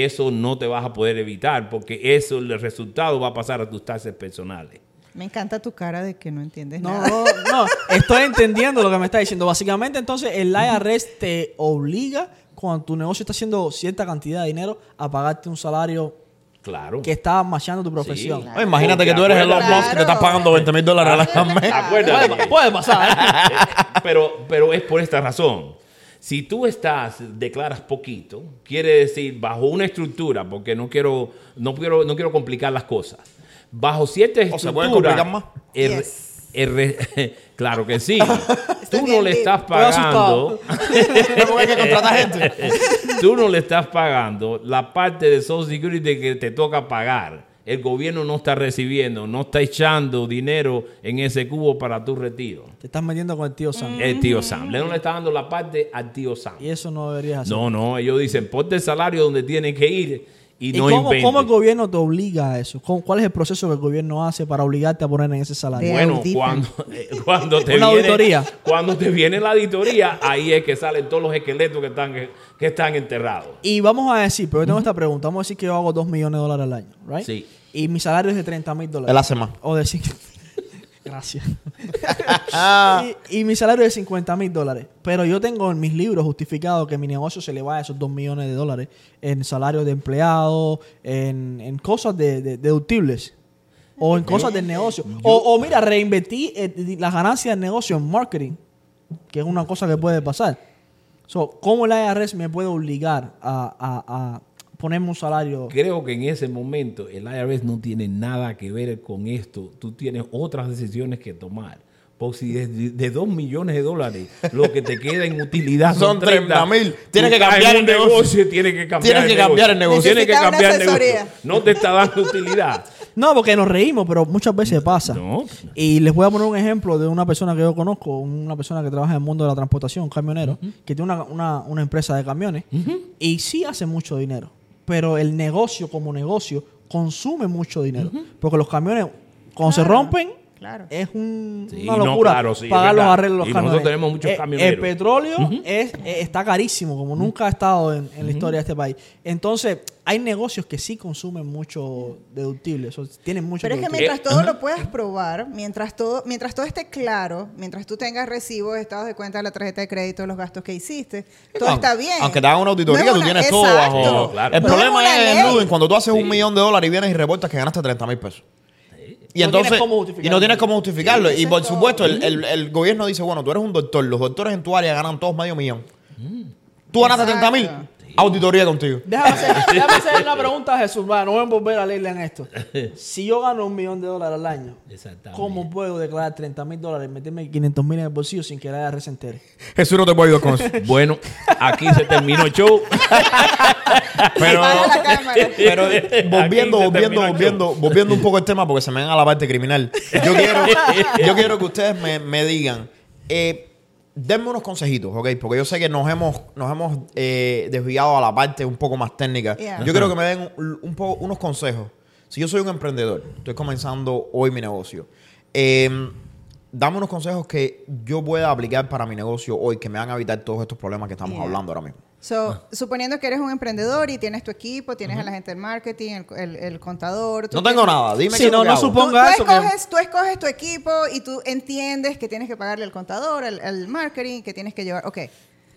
eso no te vas a poder evitar, porque eso, el resultado va a pasar a tus taxes personales.
Me encanta tu cara de que no entiendes
No,
nada.
no, no. Estoy entendiendo lo que me está diciendo. Básicamente, entonces, el IRS te obliga, cuando tu negocio está haciendo cierta cantidad de dinero, a pagarte un salario
Claro.
que está machando tu profesión.
Sí.
Oye, imagínate que tú eres el Elon. Musk y te estás pagando 20 mil dólares al mes.
Acuérdate.
Puede, puede pasar.
pero, pero es por esta razón. Si tú estás, declaras poquito, quiere decir bajo una estructura, porque no quiero, no quiero, no quiero complicar las cosas. Bajo cierta
¿O
estructura.
se pueden complicar más?
el-
Yes.
el re- claro que sí.
Estoy
tú no le estás pagando.
Gente.
tú no le estás pagando la parte de Social Security que te toca pagar. El gobierno no está recibiendo, no está echando dinero en ese cubo para tu retiro.
Te estás metiendo con el tío Sam.
El tío Sam. Le no le está dando la parte al tío Sam.
Y eso no deberías hacer.
No, no, ellos dicen, ponte el salario donde tienen que ir y,
¿Y
no
cómo, cómo el gobierno te obliga a eso? ¿Cómo- ¿Cuál es el proceso que el gobierno hace para obligarte a poner en ese salario?
De-
Bueno, cuando, eh, cuando te
Una
viene,
auditoría.
Cuando te viene la auditoría, ahí es que salen todos los esqueletos que están, que están enterrados.
Y vamos a decir, pero yo tengo esta pregunta. Vamos a decir que yo hago 2 millones de dólares al año, ¿right?
Sí.
Y mi salario es de 30 mil dólares.
Él hace más.
O de 5. Gracias. Y, y mi salario es 50 mil dólares. Pero yo tengo en mis libros justificado que mi negocio se le va a esos 2 millones de dólares en salarios de empleado, en, en cosas de, de- deductibles. O en cosas del negocio. O, o mira, reinvertí eh, las ganancias del negocio en marketing. Que es una cosa que puede pasar. So, ¿Cómo el IRS me puede obligar a, a- a ponerme un salario?
Creo que en ese momento el IRS no tiene nada que ver con esto. Tú tienes otras decisiones que tomar. Porque si de, de 2 millones de dólares lo que te queda en utilidad
Son 30,000. Tienes
tú
que cambiar el negocio.
Tienes que cambiar
Tienes que cambiar el negocio.
Tienes que cambiar el negocio. No te está dando utilidad.
No, porque nos reímos, pero muchas veces pasa.
No.
Y les voy a poner un ejemplo de una persona que yo conozco, una persona que trabaja en el mundo de la transportación, un camionero, que tiene una, una- una empresa de camiones y sí hace mucho dinero. Pero el negocio como negocio consume mucho dinero. Porque los camiones, cuando se rompen,
claro.
es un-
Sí,
una
no,
locura
claro, sí, es
pagar los arreglos de los
Y nosotros tenemos muchos
Eh,
camioneros.
El petróleo es, eh, está carísimo, como nunca ha estado en, en la historia de este país. Entonces, hay negocios que sí consumen mucho deductible. eso tienen mucho
Pero es que mientras todo lo puedas probar, mientras todo, mientras todo esté claro, mientras tú tengas recibos, estados de cuenta de la tarjeta de crédito, los gastos que hiciste, todo
Aunque-
está bien.
Aunque te hagan una auditoría,
No
tú
una-
tienes todo bajo.
Claro.
El
No
problema es. Ludwig, cuando tú haces
Sí.
un millón de dólares y vienes y reportas que ganaste 30 mil pesos. Y
No
entonces,
tienes cómo justificarlo.
y no tienes cómo justificarlo. Y por
es
supuesto, el, el- el gobierno dice, bueno, tú eres un doctor, los doctores en tu área ganan todos medio millón. Tú ganaste
Exacto.
30 mil, auditoría contigo.
Déjame hacer, déjame hacer una pregunta a Jesús. Va, no voy a volver a leerle en esto. Si yo gano un millón de dólares al año. ¿cómo puedo declarar 30 mil dólares, meterme 500 mil en el bolsillo sin que la se entere?
Jesús no te puede ayudar con eso.
Bueno, aquí se terminó el show.
Pero, pero
Aquí
volviendo, volviendo, volviendo, volviendo un poco el tema porque se me ven a la parte criminal. Yo quiero, yo quiero que ustedes me, me digan, eh, denme unos consejitos, ¿ok? Porque yo sé que nos hemos, nos hemos eh, desviado a la parte un poco más técnica.
Yeah.
Yo quiero que me den un, un poco, unos consejos. Si yo soy un emprendedor, estoy comenzando hoy mi negocio, eh, dame unos consejos que yo pueda aplicar para mi negocio hoy, que me van a evitar todos estos problemas que estamos
Yeah.
hablando ahora mismo.
So, suponiendo que eres un emprendedor y tienes tu equipo, tienes a la gente del marketing, el, el- el contador.
No tengo
tienes-
nada, dime
Sí,
lo
no, no supongo-
Tú,
Ponga
tú
eso que-
escoges, tú escoges tu equipo y tú entiendes que tienes que pagarle al contador, al, al marketing, que tienes que llevar. Ok.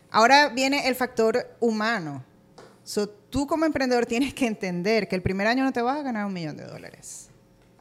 Ahora viene el factor humano. So, tú como emprendedor tienes que entender que el primer año no te vas a ganar un millón de dólares.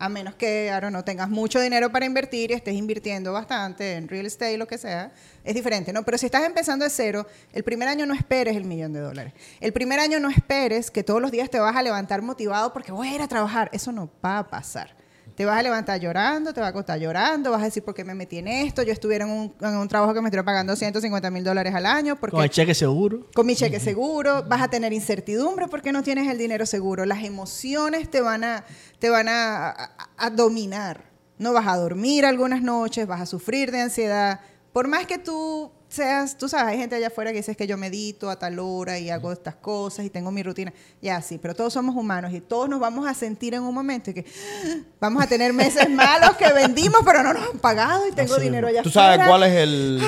A menos que, ahora no tengas mucho dinero para invertir y estés invirtiendo bastante en real estate, lo que sea, es diferente, ¿no? Pero si estás empezando de cero, el primer año no esperes el millón de dólares. El primer año no esperes que todos los días te vas a levantar motivado porque voy a ir a trabajar. Eso no va a pasar. Te vas a levantar llorando, te va a acostar llorando, vas a decir por qué me metí en esto. Yo estuviera en un, en un trabajo que me estuviera pagando 150 mil dólares al año porque
Con el cheque seguro.
con mi cheque seguro, vas a tener incertidumbre porque no tienes el dinero seguro. Las emociones te van a, te van a, a- a dominar. No vas a dormir algunas noches, vas a sufrir de ansiedad. Por más que tú seas, tú sabes, hay gente allá afuera que dice que yo medito a tal hora y hago estas cosas y tengo mi rutina. Ya, sí, pero todos somos humanos y todos nos vamos a sentir en un momento y que vamos a tener meses malos que vendimos, pero no nos han pagado y tengo dinero allá
¿Tú sabes
afuera.
cuál es el...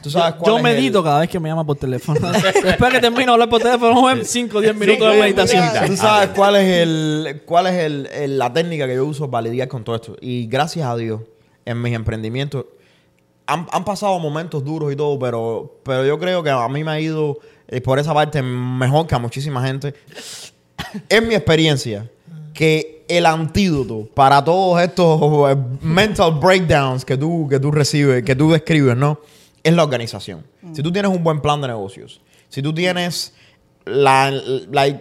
¿Tú sabes cuál
Yo
es
medito
el-
cada vez que me llama por teléfono. Después que termino de hablar por teléfono, vamos a ver 5 o 10 minutos de meditación.
¿Tú sabes cuál es, el, cuál es el, el- la técnica que yo uso para lidiar con todo esto? Y gracias a Dios, en mis emprendimientos, han, han pasado momentos duros y todo, pero, pero yo creo que a mí me ha ido eh, por esa parte mejor que a muchísima gente. Es mi experiencia que el antídoto para todos estos eh, mental breakdowns que tú, que tú recibes, que tú describes, ¿no? Es la organización. Si tú tienes un buen plan de negocios, si tú tienes la, la,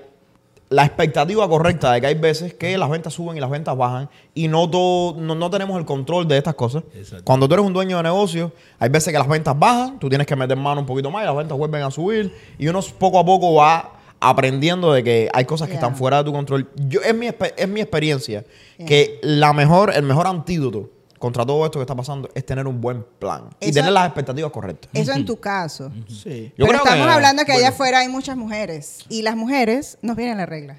la expectativa correcta de que hay veces que las ventas suben y las ventas bajan y no, todo, no, no tenemos el control de estas cosas.
Exacto.
Cuando tú eres un dueño de negocio, hay veces que las ventas bajan, tú tienes que meter mano un poquito más y las ventas vuelven a subir y uno poco a poco va aprendiendo de que hay cosas que
Yeah.
están fuera de tu control. Yo, es, mi, expe- es mi experiencia
Yeah.
que la mejor, el mejor antídoto contra todo esto que está pasando es tener un buen plan y tener las expectativas correctas.
Eso en tu caso.
Sí.
Yo
Pero
creo que-
estamos hablando que allá afuera hay muchas mujeres y las mujeres nos vienen la regla.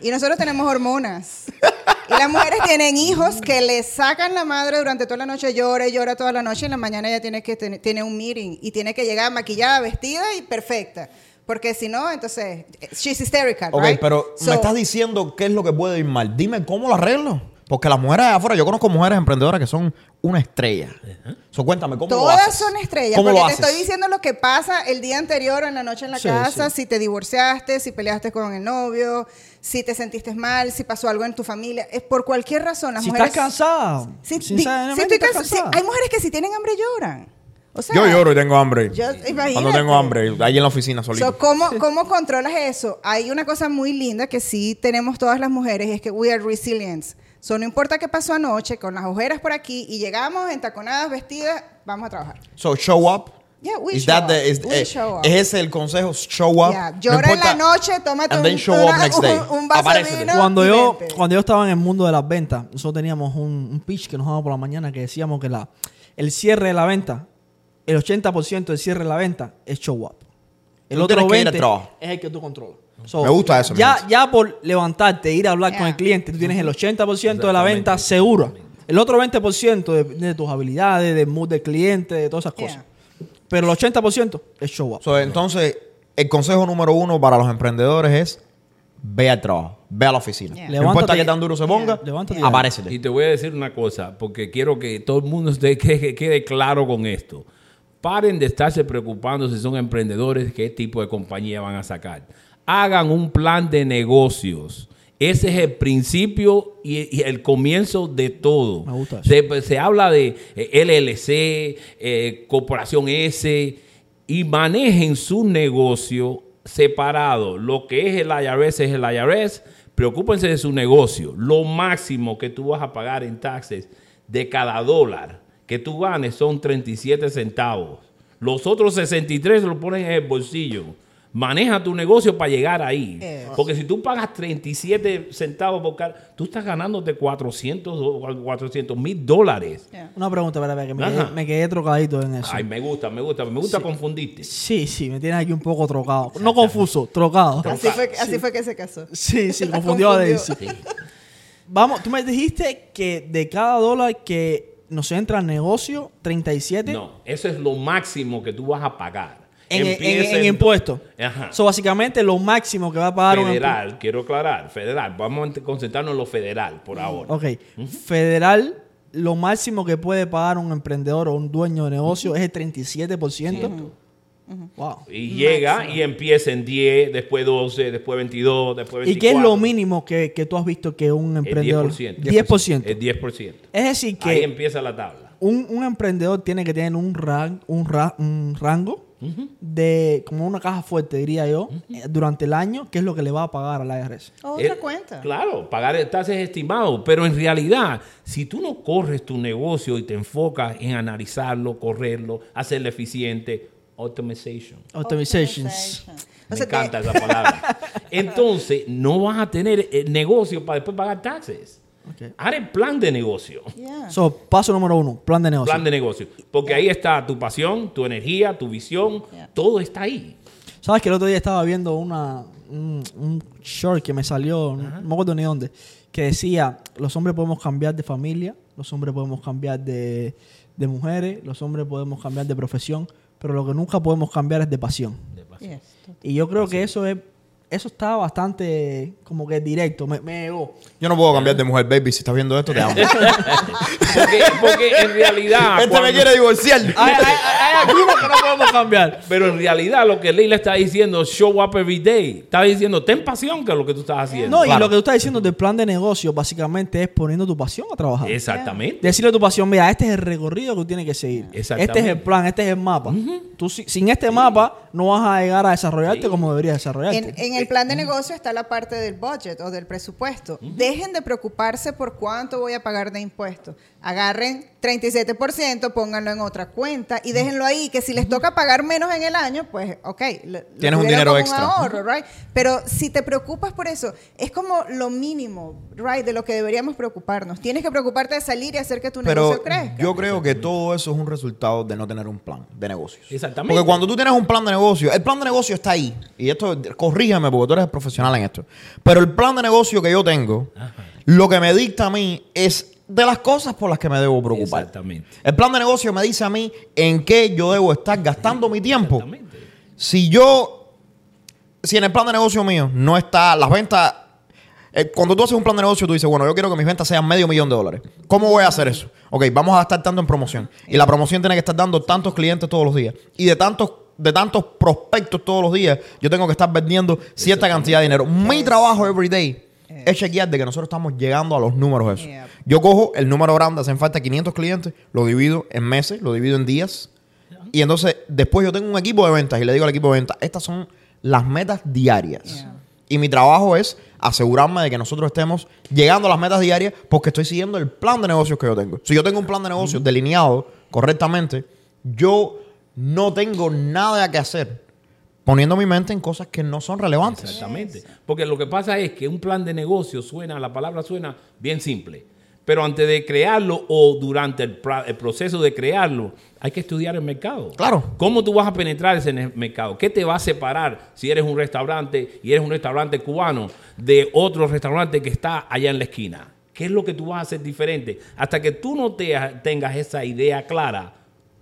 Y nosotros tenemos hormonas. Y las mujeres tienen hijos que le sacan la madre durante toda la noche, llora y llora toda la noche y en la mañana ella tiene que tener tiene un meeting y tiene que llegar maquillada, vestida y perfecta. Porque si no, entonces, she's hysterical,
Ok,
right?
pero
So-
me estás diciendo qué es lo que puede ir mal. Dime cómo lo arreglo. Porque las mujeres de afuera, yo conozco mujeres emprendedoras que son una estrella. So, cuéntame, ¿cómo lo
Todas
haces?
son estrellas.
¿Cómo
porque
lo
te
haces?
estoy diciendo lo que pasa el día anterior o en la noche en la
Sí,
casa,
sí.
si te divorciaste, si peleaste con el novio, si te sentiste mal, si pasó algo en tu familia. Es por cualquier razón. Las
Si
mujeres,
estás cansada,
Si, di-
sinceramente
si estoy
estás
cansa- sí,
cansada.
hay mujeres que si tienen hambre lloran. O sea,
Yo lloro y tengo hambre.
Yo-
Cuando
imagínate.
tengo hambre, ahí en la oficina solito.
So, ¿cómo, ¿Cómo controlas eso? Hay una cosa muy linda que sí tenemos todas las mujeres y es que we are resilient. So, no importa qué pasó anoche, con las ojeras por aquí y llegamos entaconadas, vestidas, vamos a trabajar.
So, show up.
Yeah, we
Is
show
that
up.
the- is-
We
eh,
show up.
¿Es ese el consejo? Show up.
Yeah,
No
Llora en la
importa-
noche, tómate
And then
un,
show up
una-
next day.
un- un vaso de vino.
cuando yo
vente.
cuando yo estaba en el mundo de las ventas, nosotros teníamos un, un pitch que nos daba por la mañana que decíamos que la el cierre de la venta, el 80% del cierre de la venta es show up. El
Tú
otro
tienes que ir al
20
trabajo.
es el que tú controlas. So,
Me gusta eso,
Ya, ya por levantarte, ir a hablar con el cliente, tú tienes el 80% de la venta segura. El otro 20% de, de tus habilidades, del mood del cliente, de todas esas
Yeah.
cosas. Pero el 80% es show up.
So, entonces, el consejo número uno para los emprendedores es ve al trabajo, ve a la oficina.
Yeah.
No importa qué tan duro se ponga,
Yeah. Levántate y
te voy a decir una cosa, porque quiero que todo el mundo esté- que, que quede claro con esto. Paren de estarse preocupando si son emprendedores, qué tipo de compañía van a sacar. Hagan un plan de negocios. Ese es el principio y, y el comienzo de todo.
Me gusta eso.
Se, se habla de eh, LLC, eh, Corporación S, y manejen su negocio separado. Lo que es el IRS es el IRS. Preocúpense de su negocio. Lo máximo que tú vas a pagar en taxes de cada dólar que tú ganes son 37 centavos. Los otros 63 lo ponen en el bolsillo. Maneja tu negocio para llegar ahí.
Eh.
Porque si tú pagas 37 centavos por cada, tú estás ganándote 400 mil dólares.
Yeah.
Una pregunta, espera, que me
Ajá.
quedé, me quedé trocadito en eso.
Ay, me gusta, me gusta, me gusta confundirte.
Sí, sí, me tienes aquí un poco trocado. No confuso, trocado.
Así fue, así fue que se casó.
Sí, sí, confundió a
confundió.
Daisy. Vamos, tú me dijiste que de cada dólar que nos entra al negocio, 37
No, eso es lo máximo que tú vas a pagar.
En, en,
Empieza
en impuestos.
Ajá.
So, básicamente lo máximo que va a pagar un
Federal, quiero aclarar, federal. Vamos a concentrarnos en lo federal por ahora.
Ok, federal, lo máximo que puede pagar un emprendedor o un dueño de negocio es el 37%. Wow.
Y llega y empieza en 10, después 12, después 22, después 24.
¿Y qué es lo mínimo que, que tú has visto que un
El
emprendedor...
10%.
10%.
El 10%.
Es decir,
Ahí
que
empieza la tabla.
un, un emprendedor tiene que tener un, ran- un, ra- un rango de como una caja fuerte, diría yo, eh, durante el año, que es lo que le va a pagar a la IRS.
Otra
Eh,
cuenta.
Claro, pagar el taxes estimado, pero en realidad, si tú no corres tu negocio y te enfocas en analizarlo, correrlo, hacerlo eficiente, automation.
Optimizations.
O
Me
te-
encanta esa palabra. Entonces, no vas a tener el negocio para después pagar taxes.
Ok.
Haz el plan de negocio.
Yeah.
So, paso número uno, plan de negocio.
Plan de negocio. Porque ahí está tu pasión, tu energía, tu visión.
Yeah.
Todo está ahí.
Sabes que el otro día estaba viendo una, un, un short que me salió, no me acuerdo ni dónde, que decía, los hombres podemos cambiar de familia, los hombres podemos cambiar de, de mujeres, los hombres podemos cambiar de profesión, pero lo que nunca podemos cambiar es de pasión.
Yes.
Y yo creo que eso es eso está bastante como que directo, me, me llegó.
Yo no puedo cambiar de mujer, baby. Si estás viendo esto, te amo.
Porque, porque en realidad.
este me quiere divorciar.
Hay, hay, hay algunos que no podemos cambiar.
Pero en realidad lo que Leila está diciendo, show up every day. Está diciendo, ten pasión que es lo que tú estás haciendo.
No, y lo que tú estás diciendo del plan de negocio básicamente es poniendo tu pasión a trabajar.
Exactamente.
Decirle a tu pasión, mira, este es el recorrido que tú tienes que seguir.
Exactamente.
Este es el plan, este es el mapa. Tú si- sin este mapa no vas a llegar a desarrollarte como deberías desarrollarte.
En, en el plan de negocio está la parte del budget o del presupuesto. Dejen de preocuparse por cuánto voy a pagar de impuestos. Agarren 37%, pónganlo en otra cuenta y déjenlo ahí, que si les toca pagar menos en el año, pues ok. lo- lo
Tienes un
tuvieron
dinero extra.
ahorro, right? Pero si te preocupas por eso, es como lo mínimo, right, de lo que deberíamos preocuparnos. Tienes que preocuparte de salir y hacer que tu
Pero
negocio crezca.
yo creo que todo eso es un resultado de no tener un plan de negocios.
Exactamente.
Porque cuando tú tienes un plan de negocio, el plan de negocio está ahí. Y esto, corrígeme porque tú eres profesional en esto. Pero el plan de negocio que yo tengo, lo que me dicta a mí es de las cosas por las que me debo preocupar.
Exactamente.
El plan de negocio me dice a mí en qué yo debo estar gastando mi tiempo.
Exactamente.
Si yo, si en el plan de negocio mío no está las ventas, Eh, cuando tú haces un plan de negocio, tú dices, bueno, yo quiero que mis ventas sean medio millón de dólares. ¿Cómo voy a hacer eso? Ok, vamos a gastar tanto en promoción. Y la promoción tiene que estar dando tantos clientes todos los días. Y de tantos, de tantos prospectos todos los días, yo tengo que estar vendiendo cierta cantidad de dinero. Mi trabajo every day es chequear de que nosotros estamos llegando a los números esos.
Yep.
Yo cojo el número grande, hacen falta 500 clientes, lo divido en meses, lo divido en días. Y entonces después yo tengo un equipo de ventas y le digo al equipo de ventas, estas son las metas diarias.
Yeah.
Y mi trabajo es asegurarme de que nosotros estemos llegando a las metas diarias porque estoy siguiendo el plan de negocios que yo tengo. Si yo tengo un plan de negocios delineado correctamente, yo no tengo nada que hacer poniendo mi mente en cosas que no son relevantes.
Exactamente. Porque lo que pasa es que un plan de negocio suena, la palabra suena bien simple. Pero antes de crearlo o durante el, proceso de crearlo, hay que estudiar el mercado.
Claro.
¿Cómo tú vas a penetrar ese mercado? ¿Qué te va a separar si eres un restaurante y eres un restaurante cubano de otro restaurante que está allá en la esquina? ¿Qué es lo que tú vas a hacer diferente? Hasta que tú no te, tengas esa idea clara,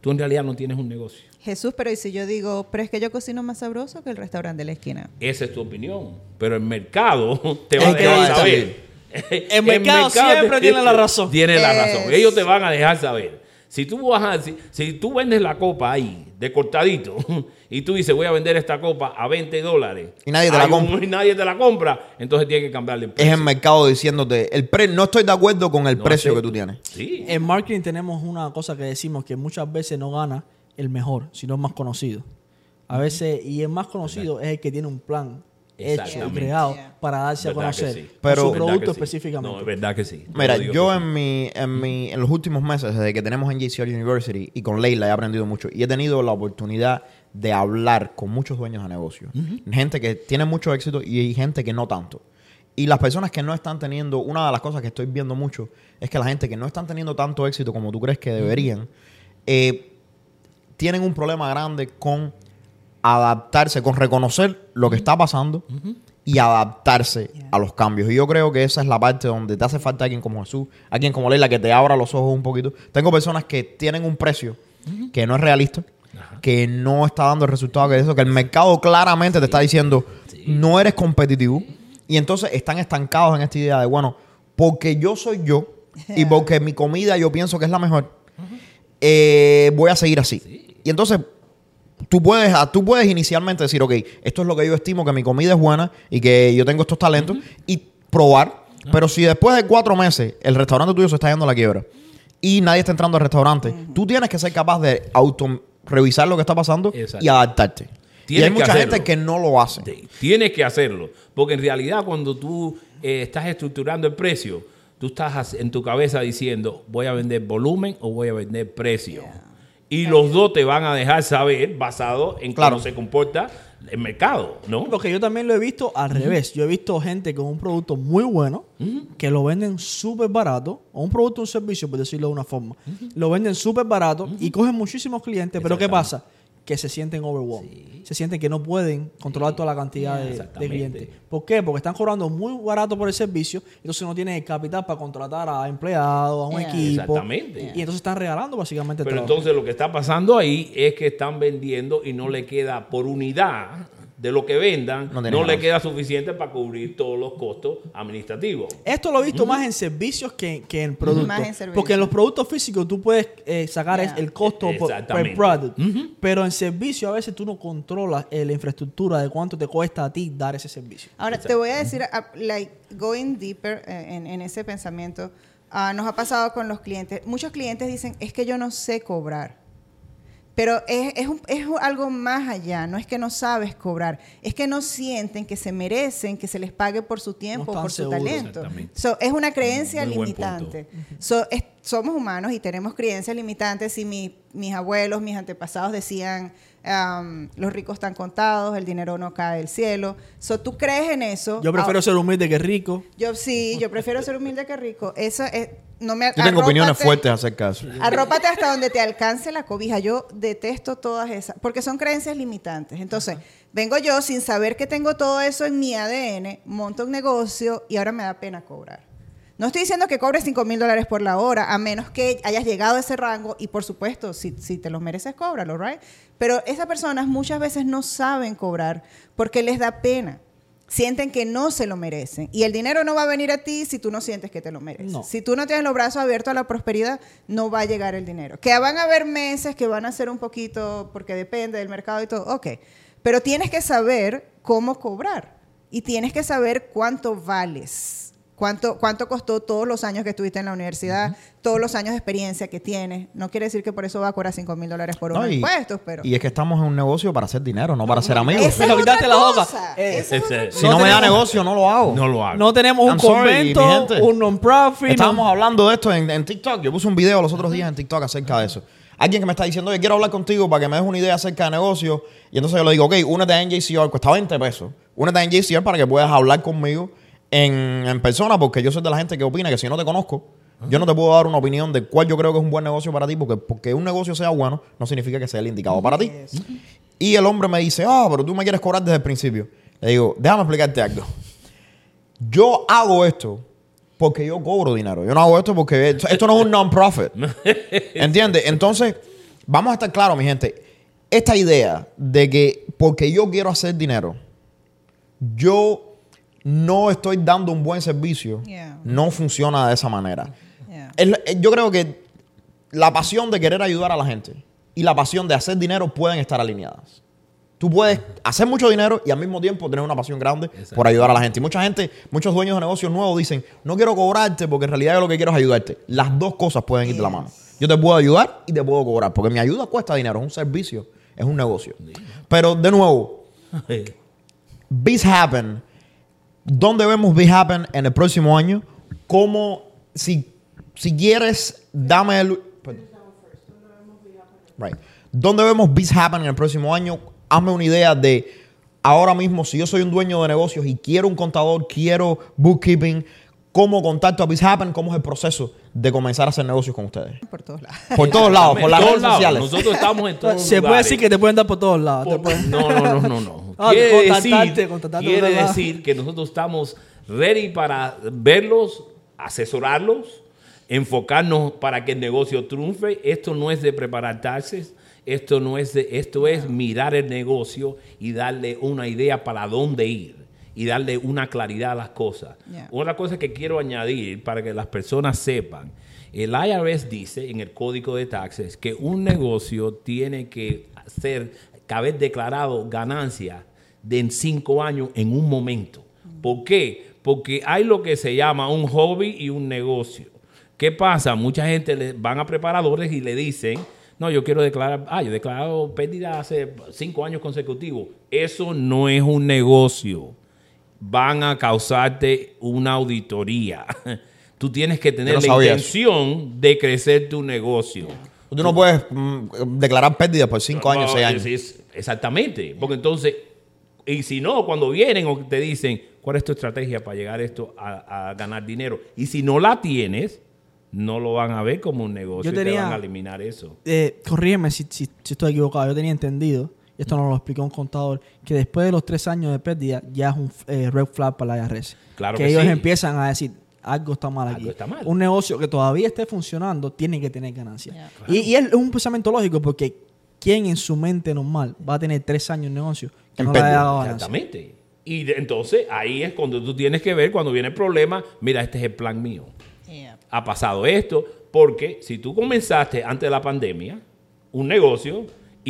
tú en realidad no tienes un negocio.
Jesús, pero ¿y si yo digo, pero es que yo cocino más sabroso que el restaurante de la esquina?
Esa es tu opinión. Pero el mercado te va a dejar saber.
El mercado siempre tiene la razón.
Tiene la razón. Ellos te van a dejar saber. Si tú, vas a- si, si tú vendes la copa ahí, de cortadito, y tú dices, voy a vender esta copa a 20 dólares.
Y nadie te la
un-
compra.
Y nadie te la compra. Entonces tienes que cambiarle el
Es
precio.
el mercado diciéndote, el pre no estoy de acuerdo con el
No
precio que tú tienes.
Sí.
En marketing tenemos una cosa que decimos que muchas veces no gana el mejor, sino el más conocido. A veces, y el más conocido es el que tiene un plan hecho creado para darse a conocer
sí.
Pero-
su producto específicamente.
No, es verdad que sí.
Mira, yo
sí.
en mi, en mi, en los últimos meses, desde que tenemos en JCR University y con Leila he aprendido mucho y he tenido la oportunidad de hablar con muchos dueños de negocios. Gente que tiene mucho éxito y hay gente que no tanto. Y las personas que no están teniendo, una de las cosas que estoy viendo mucho es que la gente que no están teniendo tanto éxito como tú crees que deberían, eh, tienen un problema grande con adaptarse, con reconocer lo que está pasando y adaptarse
Yeah.
a los cambios. Y yo creo que esa es la parte donde te hace falta alguien como Jesús, alguien como Leila que te abra los ojos un poquito. Tengo personas que tienen un precio que no es realista, que no está dando el resultado que eso, que el mercado claramente te está diciendo no eres competitivo y entonces están estancados en esta idea de bueno, porque yo soy yo y porque mi comida yo pienso que es la mejor, eh, voy a seguir así. Y entonces tú puedes, ah, tú puedes inicialmente decir, ok, esto es lo que yo estimo que mi comida es buena y que yo tengo estos talentos y probar. Pero si después de cuatro meses el restaurante tuyo se está yendo a la quiebra y nadie está entrando al restaurante, tú tienes que ser capaz de auto revisar lo que está pasando
Exacto.
y adaptarte. y hay mucha
hacerlo.
gente que no lo hace.
Tienes que hacerlo. Porque en realidad cuando tú eh, estás estructurando el precio, tú estás en tu cabeza diciendo, voy a vender volumen o voy a vender precio. Y los dos te van a dejar saber basado en
Claro.
cómo se comporta el mercado, ¿no?
Porque yo también lo he visto al revés. Yo he visto gente con un producto muy bueno que lo venden súper barato, o un producto o un servicio, por decirlo de una forma. Lo venden súper barato y cogen muchísimos clientes, pero ¿qué pasa? Que se sienten overwhelmed. Se sienten que no pueden controlar toda la cantidad de- clientes. ¿Por qué? Porque están cobrando muy barato por el servicio, entonces no tienen el capital para contratar a empleados, a un
Yeah.
equipo.
Exactamente.
Y entonces están regalando básicamente
Pero entonces lo que está pasando ahí es que están vendiendo y no le queda por unidad de lo que vendan,
No
le queda suficiente para cubrir todos los costos administrativos.
Esto lo he visto más en servicios que, que en productos. Porque en los productos físicos tú puedes eh, sacar
Yeah.
el costo por, per
Exactamente.
product. Pero en servicio a veces tú no controlas eh, la infraestructura de cuánto te cuesta a ti dar ese servicio.
Ahora, te voy a decir, uh, like, going deeper eh, en, en ese pensamiento, ah, nos ha pasado con los clientes. Muchos clientes dicen, es que yo no sé cobrar. Pero es, es un- es algo más allá, no es que no sabes cobrar, es que no sienten que se merecen que se les pague por su tiempo,
No
por su
seguros.
talento. So, es una creencia
Muy
limitante. So, es- somos humanos y tenemos creencias limitantes. Si mi- mis abuelos, mis antepasados decían, um, los ricos están contados, el dinero no cae del cielo. So, ¿Tú crees en eso?
Yo prefiero ser humilde que rico.
yo sí, yo prefiero ser humilde que rico. Eso es, no me
Yo tengo opiniones fuertes acerca de eso.
Arrópate hasta donde te alcance la cobija. Yo detesto todas esas, porque son creencias limitantes. Entonces, vengo yo sin saber que tengo todo eso en mi ADN, monto un negocio y ahora me da pena cobrar. No estoy diciendo que cobres 5 mil dólares por la hora, a menos que hayas llegado a ese rango y por supuesto, si, si te los mereces, cóbralo, ¿right? Pero esas personas muchas veces no saben cobrar porque les da pena. sienten que no se lo merecen. Y el dinero no va a venir a ti si tú no sientes que te lo mereces.
No.
Si tú no tienes los brazos abiertos a la prosperidad, no va a llegar el dinero. Que van a haber meses que van a ser un poquito, porque depende del mercado y todo, ok. Pero tienes que saber cómo cobrar y tienes que saber cuánto vales. ¿Cuánto, ¿Cuánto costó todos los años que estuviste en la universidad? Todos los años de experiencia que tienes. No quiere decir que por eso va a cobrar 5 mil dólares por
No,
unos
y,
impuestos, pero...
y es que estamos en un negocio para hacer dinero, no para ser amigos.
Esa
Me
es
quitaste
otra
la boca.
cosa.
Eh,
Esa es
si
no
no, me da negocio, no lo hago.
No lo hago.
No tenemos un
I'm sorry,
convento,
gente.
un non-profit.
Estábamos
no-
hablando de esto en, en TikTok. Yo puse un video los otros días en TikTok acerca de eso. Alguien que me está diciendo, oye, quiero hablar contigo para que me des una idea acerca de negocio. Y entonces yo le digo, ok, únete a NJCR, cuesta 20 pesos. Únete a NJCR para que puedas hablar conmigo en, en persona, porque yo soy de la gente que opina que si no te conozco, yo no te puedo dar una opinión de cuál yo creo que es un buen negocio para ti, porque, porque un negocio sea bueno no significa que sea el indicado para ti. Y el hombre me dice, ah, pero tú me quieres cobrar desde el principio. Le digo, déjame explicarte algo. Yo hago esto porque yo cobro dinero. Yo no hago esto porque esto, esto no es un non-profit. ¿Entiendes? Entonces, vamos a estar claros, mi gente. Esta idea de que porque yo quiero hacer dinero, yo no estoy dando un buen servicio,
Yeah.
no funciona de esa manera.
Yeah.
El- el- yo creo que la pasión de querer ayudar a la gente y la pasión de hacer dinero pueden estar alineadas. Tú puedes hacer mucho dinero y al mismo tiempo tener una pasión grande
Exacto.
por ayudar a la gente. Y mucha gente, muchos dueños de negocios nuevos dicen, no quiero cobrarte porque en realidad yo lo que quiero es ayudarte. Las dos cosas pueden ir de la mano. Yo te puedo ayudar y te puedo cobrar porque mi ayuda cuesta dinero, es un servicio, es un negocio. Pero de nuevo, Biz Happen, ¿dónde vemos Biz Happen en el próximo año? ¿Cómo, si, si quieres, dame el... Right. ¿Dónde vemos Biz Happen en el próximo año? Hazme una idea de ahora mismo, si yo soy un dueño de negocios y quiero un contador, quiero bookkeeping, ¿cómo contacto a Biz Happen? ¿Cómo es el proceso de comenzar a hacer negocios con ustedes?
Por todos lados.
Por todos lados, por las redes
lados.
sociales.
Nosotros estamos en todos
Se puede decir que te pueden dar por todos lados. te
Por-
pueden-
No, no, no, no, no.
Ah,
quiere
contactarte,
decir,
contactarte
quiere decir que nosotros estamos ready para verlos, asesorarlos, enfocarnos para que el negocio triunfe. Esto no es de preparar taxes, esto no es de, esto es mirar el negocio y darle una idea para dónde ir y darle una claridad a las cosas.
Yeah.
Otra cosa que quiero añadir para que las personas sepan, el IRS dice en el código de taxes que un negocio tiene que hacer, que haber declarado ganancia de en cinco años en un momento. ¿Por qué? Porque hay lo que se llama un hobby y un negocio. ¿Qué pasa? Mucha gente le van a preparadores y le dicen, no, yo quiero declarar, ah, yo he declarado pérdida hace cinco años consecutivos. Eso no es un negocio van a causarte una auditoría. Tú tienes que tener
no
la intención de crecer tu negocio.
Tú no puedes mm, declarar pérdidas por 5 años, 6 años.
es- exactamente. Porque entonces, y si no, cuando vienen o te dicen, ¿cuál es tu estrategia para llegar a esto a, a ganar dinero? Y si no la tienes, no lo van a ver como un negocio
Yo
y te van a eliminar eso.
eh, corrígeme si, si- si estoy equivocado. Yo tenía entendido, y esto nos lo explicó un contador, que después de los tres años de pérdida ya es un eh, red flag para la IRS.
Claro
que,
que
ellos
sí.
empiezan a decir, algo está mal
Algo
aquí.
está mal.
Un negocio que todavía esté funcionando tiene que tener ganancias.
Yeah.
Y, y es un pensamiento lógico porque ¿quién en su mente normal va a tener tres años de negocio que
En
no le haya
pérdida.
dado ganancias?
Exactamente. Y de- entonces ahí es cuando tú tienes que ver, cuando viene el problema, mira, este es el plan mío.
Yeah.
ha pasado esto, porque si tú comenzaste antes de la pandemia un negocio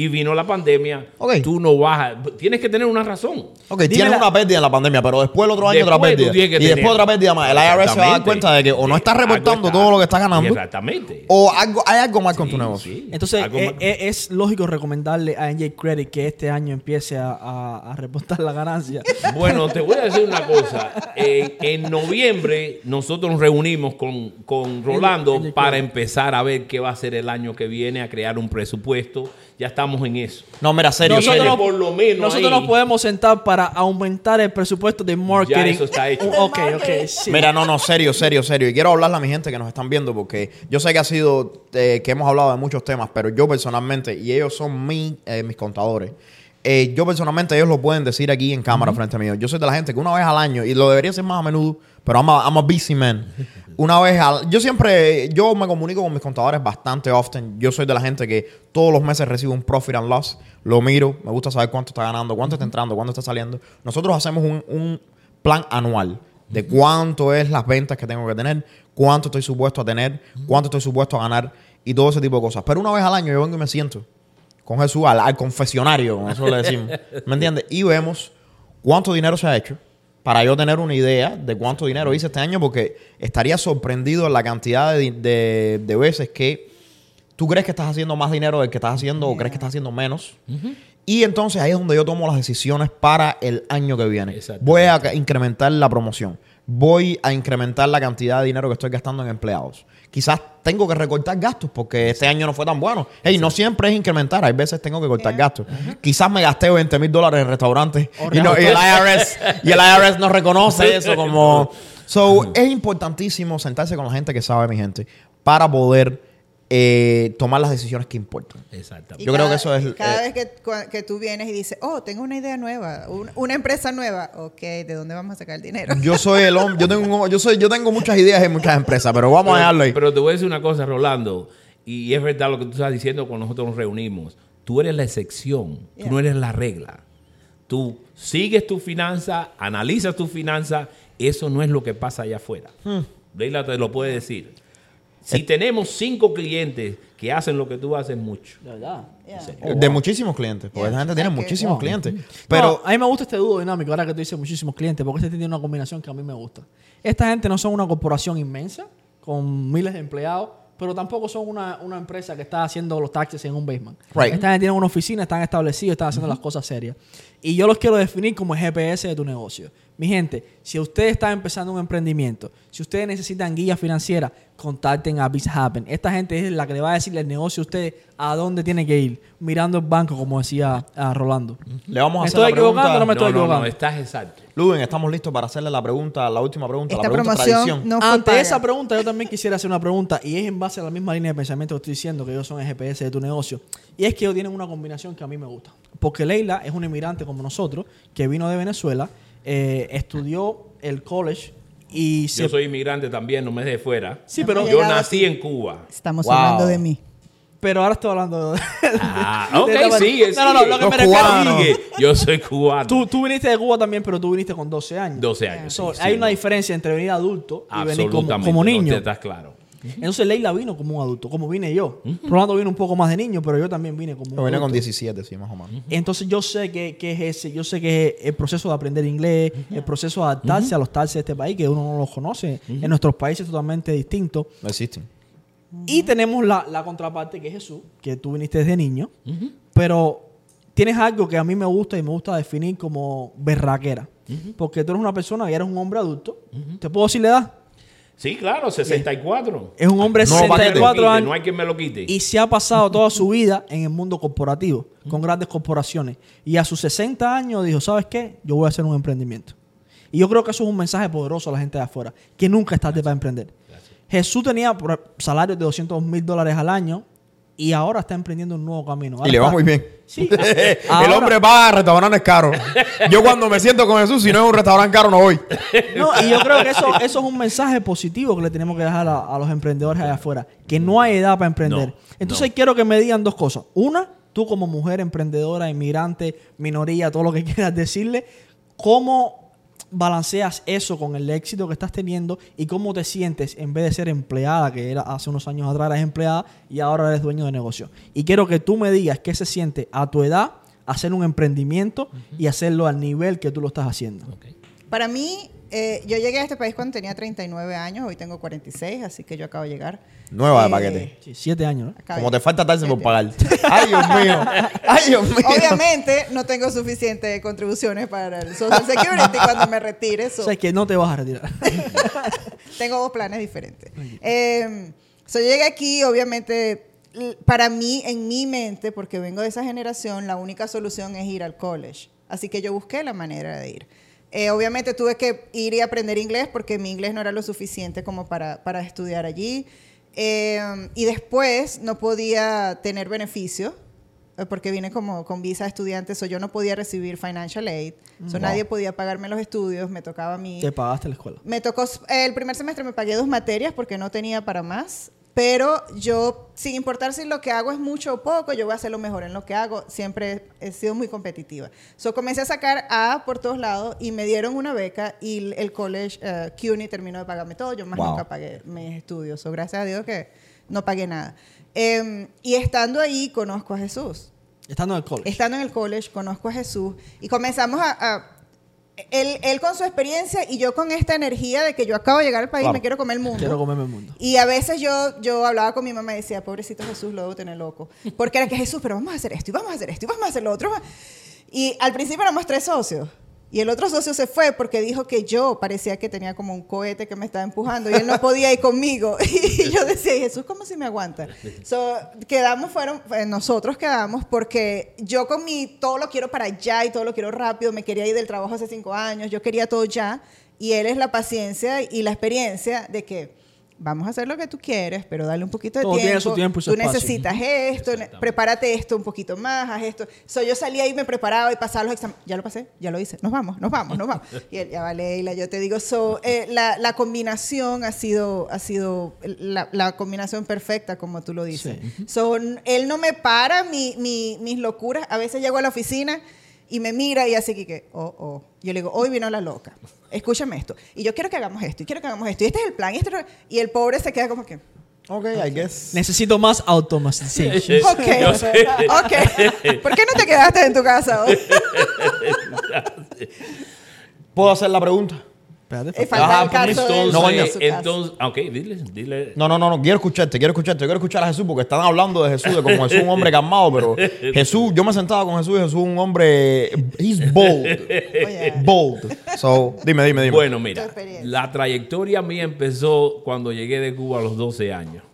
y vino la pandemia,
Ok.
tú no vas a... Tienes que tener una razón.
Ok,
Dime
tienes
la-
una pérdida en la pandemia, pero después el otro año otra pérdida. Y
tener-
después otra pérdida más. El IRS se va a dar cuenta de que o no está
Algo
reportando
está-
todo lo que está ganando
Exactamente.
o algo, hay algo mal con
Sí,
tu negocio.
sí.
Entonces, eh, eh, es lógico recomendarle a NJ Credit que este año empiece a, a- a reportar la ganancia.
Bueno, te voy a decir una cosa. En, en noviembre nosotros nos reunimos con, con Rolando
el- el-
para empezar a ver qué va a ser el año que viene, a crear un presupuesto. Ya estamos en eso.
No, mira, serio.
Nosotros
serio.
por lo menos
nosotros
ahí-
nos podemos sentar para aumentar el presupuesto de marketing.
Ya eso está hecho.
Ok, ok, sí.
Mira, no, no, serio, serio, serio. Y quiero hablarle a mi gente que nos están viendo porque yo sé que ha sido, eh, que hemos hablado de muchos temas, pero yo personalmente, y ellos son mi, eh, mis contadores, eh, yo personalmente ellos lo pueden decir aquí en cámara frente a mí. Yo soy de la gente que una vez al año, y lo debería ser más a menudo, pero I'm a, I'm a busy man. Una vez al... Yo siempre... Yo me comunico con mis contadores bastante often. Yo soy de la gente que todos los meses recibo un profit and loss. Lo miro. Me gusta saber cuánto está ganando, cuánto está entrando, cuánto está saliendo. Nosotros hacemos un, un plan anual de cuánto es las ventas que tengo que tener, cuánto estoy supuesto a tener, cuánto estoy supuesto a ganar y todo ese tipo de cosas. Pero una vez al año yo vengo y me siento con Jesús al, al confesionario, como eso le decimos. ¿Me entiendes? Y vemos cuánto dinero se ha hecho para yo tener una idea de cuánto dinero hice este año, porque estaría sorprendido en la cantidad de, de- de veces que tú crees que estás haciendo más dinero del que estás haciendo o crees que estás haciendo menos. Y entonces ahí es donde yo tomo las decisiones para el año que viene. Voy a incrementar la promoción. Voy a incrementar la cantidad de dinero que estoy gastando en empleados. Quizás tengo que recortar gastos porque este año no fue tan bueno. Hey, no siempre es incrementar. Hay veces tengo que cortar gastos. Quizás me gasté 20 mil dólares en restaurantes y, no- y el IRS, y el IRS no reconoce eso como... So, es importantísimo sentarse con la gente que sabe, mi gente, para poder eh, tomar las decisiones que importan.
Exactamente.
Y
Yo creo que eso es,
Cada
eh,
vez que, que tú vienes y dices, oh, tengo una idea nueva, un- una empresa nueva, ok, ¿de dónde vamos a sacar el dinero?
Yo soy el hombre, yo tengo, yo soy, yo tengo muchas ideas en muchas empresas, pero vamos a dejarlo ahí.
Pero te voy a decir una cosa, Rolando, y es verdad lo que tú estás diciendo cuando nosotros nos reunimos. Tú eres la excepción,
Yeah.
tú no eres la regla. Tú sigues tu finanza, analizas tu finanza, eso no es lo que pasa allá afuera.
Hmm.
Leila te lo puede decir. Si tenemos cinco clientes que hacen lo que tú haces mucho.
De verdad.
Yeah.
Oh,
de muchísimos clientes, porque
Yeah.
esa gente tiene muchísimos
Wow.
clientes.
Pero a mí me gusta este dúo dinámico, ahora que tú dices muchísimos clientes, porque este tiene una combinación que a mí me gusta. Esta gente no son una corporación inmensa, con miles de empleados, pero tampoco son una, una empresa que está haciendo los taxes en un basement.
Right.
Esta gente tiene una oficina, están establecidos, están haciendo las cosas serias. Y yo los quiero definir como el GPS de tu negocio. Mi gente, si usted está empezando un emprendimiento, si ustedes necesitan guía financiera, contacten a Biz Happen. Esta gente es la que le va a decirle el negocio a usted a dónde tiene que ir, mirando el banco, como decía ah, Rolando.
le vamos a
¿Me
hacer
estoy
la pregunta.
equivocando o no me estoy
no, no, no,
equivocando?
estás exacto.
Luden, estamos listos para hacerle la pregunta, la última pregunta,
Esta
la pregunta
promoción
tradición.
no fue
Ante
paga.
esa pregunta, yo también quisiera hacer una pregunta y es en base a la misma línea de pensamiento que estoy diciendo, que ellos son el GPS de tu negocio. Y es que ellos tienen una combinación que a mí me gusta. Porque Leila es una inmigrante como nosotros, que vino de Venezuela, eh, estudió el college y se...
Yo soy inmigrante también, no me de fuera.
Sí, pero,
Yo nací
aquí.
en Cuba.
Estamos
Wow.
hablando de mí.
pero ahora estoy hablando de...
Ah,
de-
ok,
de-
sigue,
No, no, no, lo que me refiero...
Yo soy cubano.
Tú, tú viniste de Cuba también, pero tú viniste con 12 años.
12 años.
So,
sí,
hay
sí,
una
no.
diferencia entre venir adulto y venir como,
no,
niño.
te estás claro.
Entonces Leila vino como un adulto, como vine yo. Rolando vino un poco más de niño, pero yo también vine como un
Yo vine
adulto.
con 17, sí, más o menos.
Entonces yo sé que, que es ese, yo sé que es el proceso de aprender inglés, el proceso de adaptarse a los taxes de este país, que uno no los conoce. En nuestros países es totalmente distinto.
No existen.
Y tenemos la, la contraparte que es Jesús, que tú viniste desde niño, pero tienes algo que a mí me gusta y me gusta definir como berraquera. Porque tú eres una persona y eres un hombre adulto. ¿Te puedo decir la edad?
Sí, claro, 64.
Es un hombre de
No,
Que me lo
64
quite,
años.
No hay quien me lo quite.
y se ha pasado toda su vida en el mundo corporativo, con grandes corporaciones. Y a sus 60 años dijo, ¿sabes qué? Yo voy a hacer un emprendimiento. Y yo creo que eso es un mensaje poderoso a la gente de afuera, que nunca es tarde para emprender. Jesús tenía salarios de 200 mil dólares al año y ahora está emprendiendo un nuevo camino. Ahora
Y le va
está-
muy bien.
Sí.
el hombre va a restaurantes caros. Yo cuando me siento con Jesús, si no es un restaurante caro, no voy.
No, y yo creo que eso, eso es un mensaje positivo que le tenemos que dejar a, a los emprendedores allá afuera, que no hay edad para emprender.
No,
Entonces
no.
quiero que me digan dos cosas. Una, tú como mujer emprendedora, inmigrante, minoría, todo lo que quieras decirle, ¿cómo balanceas eso con el éxito que estás teniendo y cómo te sientes en vez de ser empleada, que era hace unos años atrás eras empleada y ahora eres dueño de negocio? Y quiero que tú me digas qué se siente a tu edad hacer un emprendimiento y hacerlo al nivel que tú lo estás haciendo.
Para mí, eh, yo llegué a este país cuando tenía 39 años, hoy tengo 46, así que yo acabo de llegar.
Nueva de
Eh,
paquete.
Sí, siete años, ¿no?
Como te falta darse por pagar. Ay, Dios mío. Ay, Dios mío.
Obviamente no tengo suficientes contribuciones para el Social Security cuando me retire. so-
O sea, que no te vas a retirar.
tengo dos planes diferentes. Eh, so, yo llegué aquí, obviamente, para mí, en mi mente, porque vengo de esa generación, la única solución es ir al college. Así que yo busqué la manera de ir. Eh, obviamente tuve que ir y aprender inglés porque mi inglés no era lo suficiente como para, para estudiar allí. Eh, y después no podía tener beneficios eh, porque vine como con visa de estudiante, so yo no podía recibir financial aid, so nadie podía pagarme los estudios, me tocaba a mí.
Te pagaste la escuela.
Me tocó, el primer semestre me pagué dos materias porque no tenía para más, pero yo, sin importar si lo que hago es mucho o poco, yo voy a hacer lo mejor en lo que hago. Siempre he sido muy competitiva. So, comencé a sacar A por todos lados y me dieron una beca y el college, uh, CUNY, terminó de pagarme todo. Yo más
Wow.
nunca pagué mis estudios. So, gracias a Dios que no pagué nada. Em, y estando ahí, conozco a Jesús.
Estando en el college.
Estando en el college, conozco a Jesús y comenzamos a... a- él, él con su experiencia y yo con esta energía de que yo acabo de llegar al país,
Claro.
me quiero comer el mundo.
Quiero comerme el mundo.
Y a veces yo, yo hablaba con mi mamá y decía, pobrecito Jesús, lo debo tener loco. Porque era que Jesús, pero vamos a hacer esto, y vamos a hacer esto, y vamos a hacer lo otro. Y al principio éramos tres socios. Y el otro socio se fue porque dijo que yo parecía que tenía como un cohete que me estaba empujando y él no podía ir conmigo. Y yo decía, "¿Y Jesús, ¿cómo si me aguanta? So, quedamos, fueron, eh, nosotros quedamos porque yo con mi todo lo quiero para allá y todo lo quiero rápido. Me quería ir del trabajo hace cinco años, yo quería todo ya. Y él es la paciencia y la experiencia de que vamos a hacer lo que tú quieres, pero dale un poquito de
Todo
tiempo.
tiene su tiempo y su
tú
espacio.
necesitas esto, prepárate esto un poquito más, haz esto. So, yo salía y me preparaba y pasaba los exámenes. Ya lo pasé, ya lo hice. Nos vamos, nos vamos, nos vamos. Y él, ya vale, Leila, yo te digo, so, eh, la, la combinación ha sido, ha sido la, la combinación perfecta, como tú lo dices. So, n- él no me para mi, mi- mis locuras. A veces llego a la oficina y me mira y así que, que, oh, oh. Yo le digo, hoy vino la loca. Escúchame esto. Y yo quiero que hagamos esto, y quiero que hagamos esto. Y este es el plan. Y, este es el- y el pobre se queda como que,
Ok, I guess.
Necesito más automatización.
ok,
Yo sé.
ok. ¿Por qué no te quedaste en tu casa hoy?
¿Puedo hacer la pregunta?
Espérate,
falta
Ajá,
el caso de él
Entonces,
No,
entonces, ok, dile, dile.
No, no, no, no, quiero escucharte, quiero escucharte, quiero escuchar a Jesús porque están hablando de Jesús, de como Jesús es un hombre calmado, pero Jesús, yo me sentaba con Jesús y Jesús es un hombre, he's bold,
Oye.
bold. So, dime, dime, dime.
Bueno, mira, la trayectoria mía empezó cuando llegué de Cuba a los 12 años.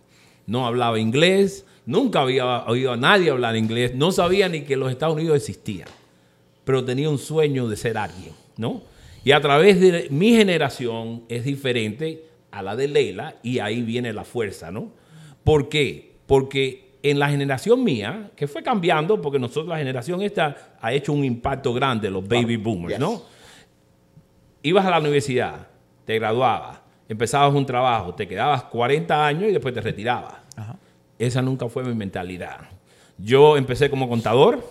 No hablaba inglés, nunca había oído a nadie hablar inglés, no sabía ni que los Estados Unidos existían, pero tenía un sueño de ser alguien, ¿no? Y a través de mi generación es diferente a la de Leila y ahí viene la fuerza, ¿no? ¿Por qué? Porque en la generación mía, que fue cambiando, porque nosotros la generación esta ha hecho un impacto grande, los baby boomers. ¿no? ibas a la universidad, te graduabas, empezabas un trabajo, te quedabas 40 años y después te retirabas. Esa nunca fue mi mentalidad. Yo empecé como contador,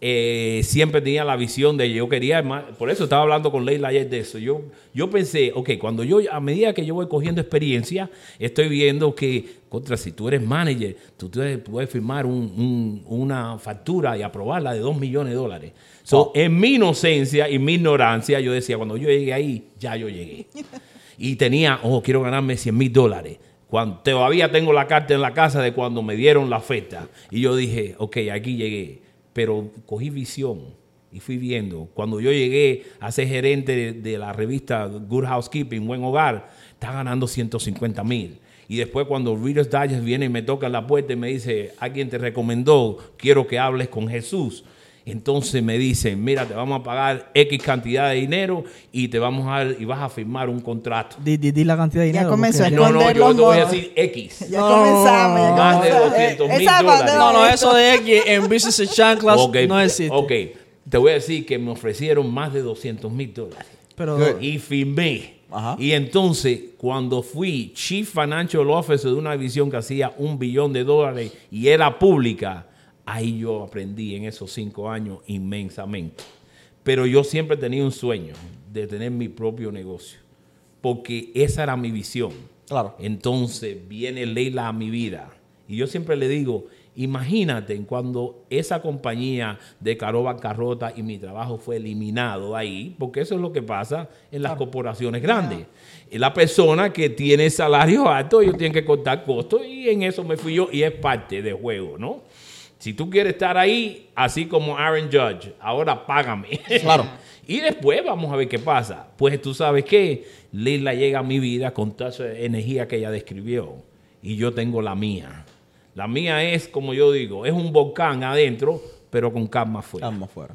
eh, siempre tenía la visión de yo quería, por eso estaba hablando con Leila ayer de eso. Yo, yo pensé, ok, cuando yo, a medida que yo voy cogiendo experiencia, estoy viendo que, contra, si tú eres manager, tú, tú puedes firmar un- un- una factura y aprobarla de 2 millones de dólares. So, En mi inocencia y mi ignorancia, yo decía, cuando yo llegué ahí, ya yo llegué. Y tenía, oh, quiero ganarme 100 mil dólares. Cuando, todavía tengo la carta en la casa de cuando me dieron la oferta. Y yo dije, ok, aquí llegué. Pero cogí visión y fui viendo. Cuando yo llegué a ser gerente de, la revista Good Housekeeping, Buen Hogar, estaba ganando 150 mil. Y después cuando Reader's Digest viene y me toca la puerta y me dice, alguien te recomendó, quiero que hables con Jesús. Entonces me dicen, mira, te vamos a pagar X cantidad de dinero y te vamos a y vas a firmar un contrato.
Di, di- di la cantidad de
Ya
dinero.
comenzó
porque-
a
No, no, yo te voy a decir X.
Ya
No,
comenzamos. ya
más de
comenzamos.
200 mil dólares.
No, no, eso de X en Business and Chanclas
Ok,
no existe.
ok. Te voy a decir que me ofrecieron más de 200 mil dólares.
Pero.
Y firmé.
Ajá.
Y entonces, cuando fui Chief Financial Officer de una división que hacía un billón de dólares y era pública, ahí yo aprendí en esos cinco años inmensamente. Pero yo siempre tenía un sueño de tener mi propio negocio, porque esa era mi visión.
Claro.
Entonces viene Leila a mi vida. Y yo siempre le digo, imagínate cuando esa compañía declaró bancarrota y mi trabajo fue eliminado ahí, porque eso es lo que pasa en las corporaciones grandes. La persona que tiene salario alto, ellos tienen que cortar costos y en eso me fui yo y es parte del juego, ¿no? Si tú quieres estar ahí, así como Aaron Judge, ahora págame.
Claro.
y después vamos a ver qué pasa. Pues tú sabes que Lila llega a mi vida con toda esa energía que ella describió. Y yo tengo la mía. La mía es, como yo digo, es un volcán adentro, pero con calma afuera.
Estamos afuera.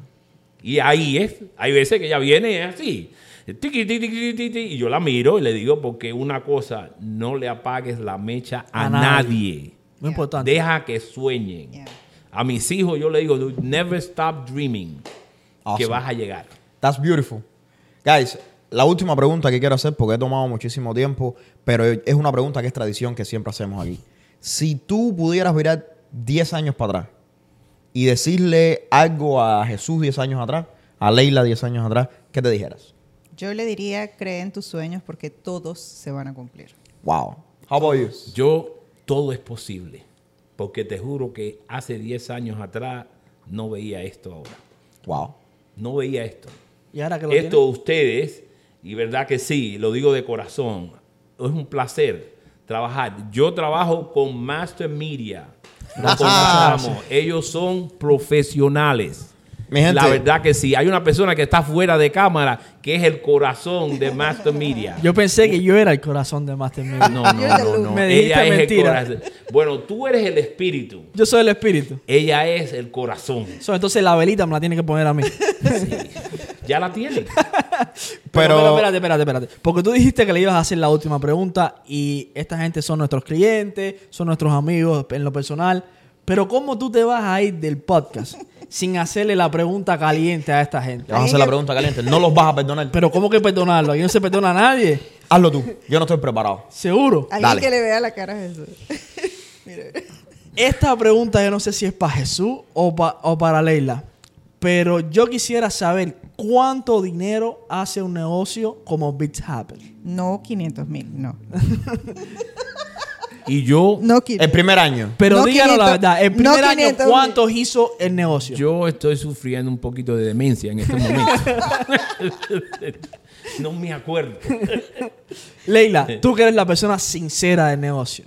Y ahí es, hay veces que ella viene y es así. tiqui, tiqui, tiqui, tiqui, y yo la miro y le digo, porque una cosa, no le apagues la mecha a,
A
nadie.
nadie. muy importante.
Deja que sueñen.
Yeah.
A mis hijos yo le digo, "Dude, never stop dreaming. Que
Awesome.
vas a llegar.
That's beautiful. Guys, la última pregunta que quiero hacer, porque he tomado muchísimo tiempo, pero es una pregunta que es tradición que siempre hacemos aquí. Si tú pudieras mirar 10 años para atrás y decirle algo a Jesús 10 años atrás, a Leila 10 años atrás, ¿qué te dijeras?
Yo le diría, cree en tus sueños porque todos se van a cumplir.
Wow. How about you?
Yo, todo es posible. Porque te juro que hace 10 años atrás no veía esto ahora.
Wow.
No veía esto.
Y ahora que lo
Esto ustedes, y verdad que sí, lo digo de corazón, es un placer trabajar. Yo trabajo con Master Media. Nos. Ellos son profesionales.
Mi gente-
La verdad que sí. Hay una persona que está fuera de cámara que es el corazón de Master Media.
Yo pensé que yo era el corazón de Master Media.
no, no, no, no.
Me
Ella es el
mentira.
corazón. Bueno, tú eres el espíritu.
Yo soy el espíritu.
Ella es el corazón.
So, entonces la velita me la tiene que poner a mí.
Ya la tiene.
Pero,
Pero,
espérate, espérate, espérate. Porque tú dijiste que le ibas a hacer la última pregunta y esta gente son nuestros clientes, son nuestros amigos en lo personal. Pero ¿cómo tú te vas a ir del podcast sin hacerle la pregunta caliente a esta gente?
te vas a hacer la pregunta caliente. No los vas a perdonar.
Pero ¿cómo que perdonarlo? Aquí no se perdona a nadie.
Hazlo tú. Yo no estoy preparado.
Seguro.
Alguien
Dale.
que le vea la cara a Jesús.
Esta pregunta yo no sé si es para Jesús o, pa- o para Leila. Pero yo quisiera saber cuánto dinero hace un negocio como Bits Happen.
No 500 mil, no.
Y yo,
No
El
500.
primer año.
Pero
No
díganos la
500,
verdad, el
no
primer año,
500
¿cuántos hizo el negocio?
yo estoy sufriendo un poquito de demencia en este momento. no me acuerdo.
Leila, tú que eres la persona sincera del negocio.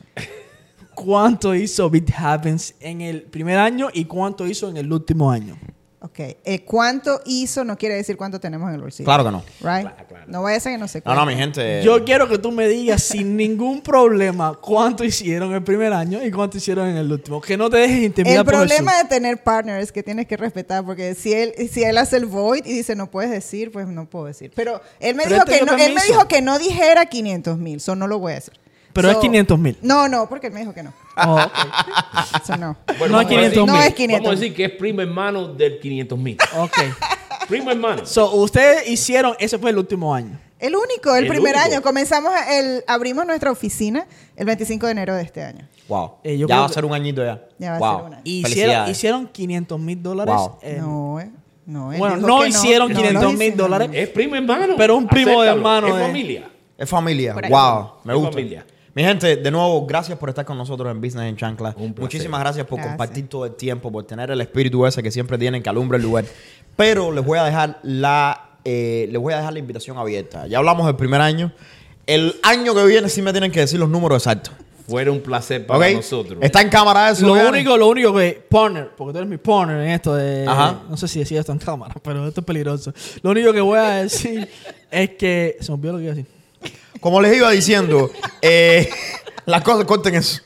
¿Cuánto hizo Bit Happens en el primer año y cuánto hizo en el último año?
Ok. Eh, ¿Cuánto hizo? No quiere decir cuánto tenemos en el bolsillo.
Claro que no.
Right?
Claro, claro.
No vaya a ser que no se
No, no, mi gente.
Yo quiero que tú me digas sin ningún problema cuánto hicieron el primer año y cuánto hicieron en el último. Que no te dejes intimidar
El
por
problema
Jesús.
de tener partners es que tienes que respetar, porque si él, si él hace el void y dice no puedes decir, pues no puedo decir. Pero él me,
Pero
dijo,
él te
que no, él me dijo que no dijera 500 mil, eso no lo voy a hacer.
Pero es
So-
500 mil.
No, no, porque él me dijo que no.
Oh, ok.
Eso no.
No es
vamos a
500
decir-
No
mil.
es 500
Vamos a decir que es primo hermano del 500 mil.
Ok.
primo hermano.
So, ustedes hicieron, ese fue el último año.
El único, el,
El
primer
único.
año. Comenzamos, el, abrimos nuestra oficina el 25 de enero de este año.
Wow.
Eh,
ya va a ser un añito ya.
Ya va a
wow.
ser un año.
Hicieron, hicieron 500 mil dólares.
Wow.
en-
No, eh. No,
Bueno, no hicieron
No,
500
no
mil dólares.
Es primo hermano.
Pero un primo de
Acéptalo.
hermano
Es
de-
familia.
Es familia. Wow. Me
Es
gusta.
familia.
Mi gente, de nuevo, gracias por estar con nosotros en Business en Chancla. Muchísimas gracias por
Gracias.
compartir todo el tiempo, por tener el espíritu ese que siempre tienen que alumbra el lugar. Pero les voy a dejar la, eh, les voy a dejar la invitación abierta. Ya hablamos del primer año. El año que viene sí me tienen que decir los números exactos.
Fuera un placer para nosotros.
Está en cámara eso.
Lo único, lo único que, partner, porque tú eres mi partner en esto de.
Ajá.
No sé si decía esto en cámara, pero esto es peligroso. Lo único que voy a decir es que. Se me olvidó lo que iba a decir.
Como les iba diciendo, eh, las cosas corten eso.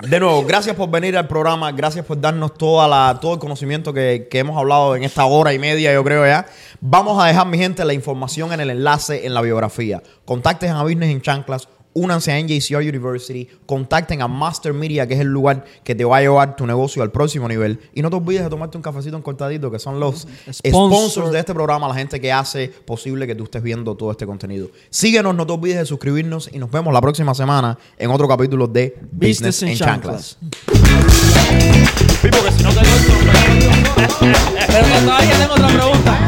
De nuevo, gracias por venir al programa, gracias por darnos toda la, todo el conocimiento que, que hemos hablado en esta hora y media, yo creo ya. Vamos a dejar, mi gente, la información en el enlace en la biografía. Contacten a Business en Chanclas, únanse a NJCR University, contacten a Master Media, que es el lugar que te va a llevar tu negocio al próximo nivel. Y no te olvides de tomarte un cafecito en cortadito, que son los
Sponsor.
sponsors de este programa, la gente que hace posible que tú estés viendo todo este contenido. Síguenos, no te olvides de suscribirnos y nos vemos la próxima semana en otro capítulo de Business, en Chanclas.
Pero todavía tengo otra pregunta.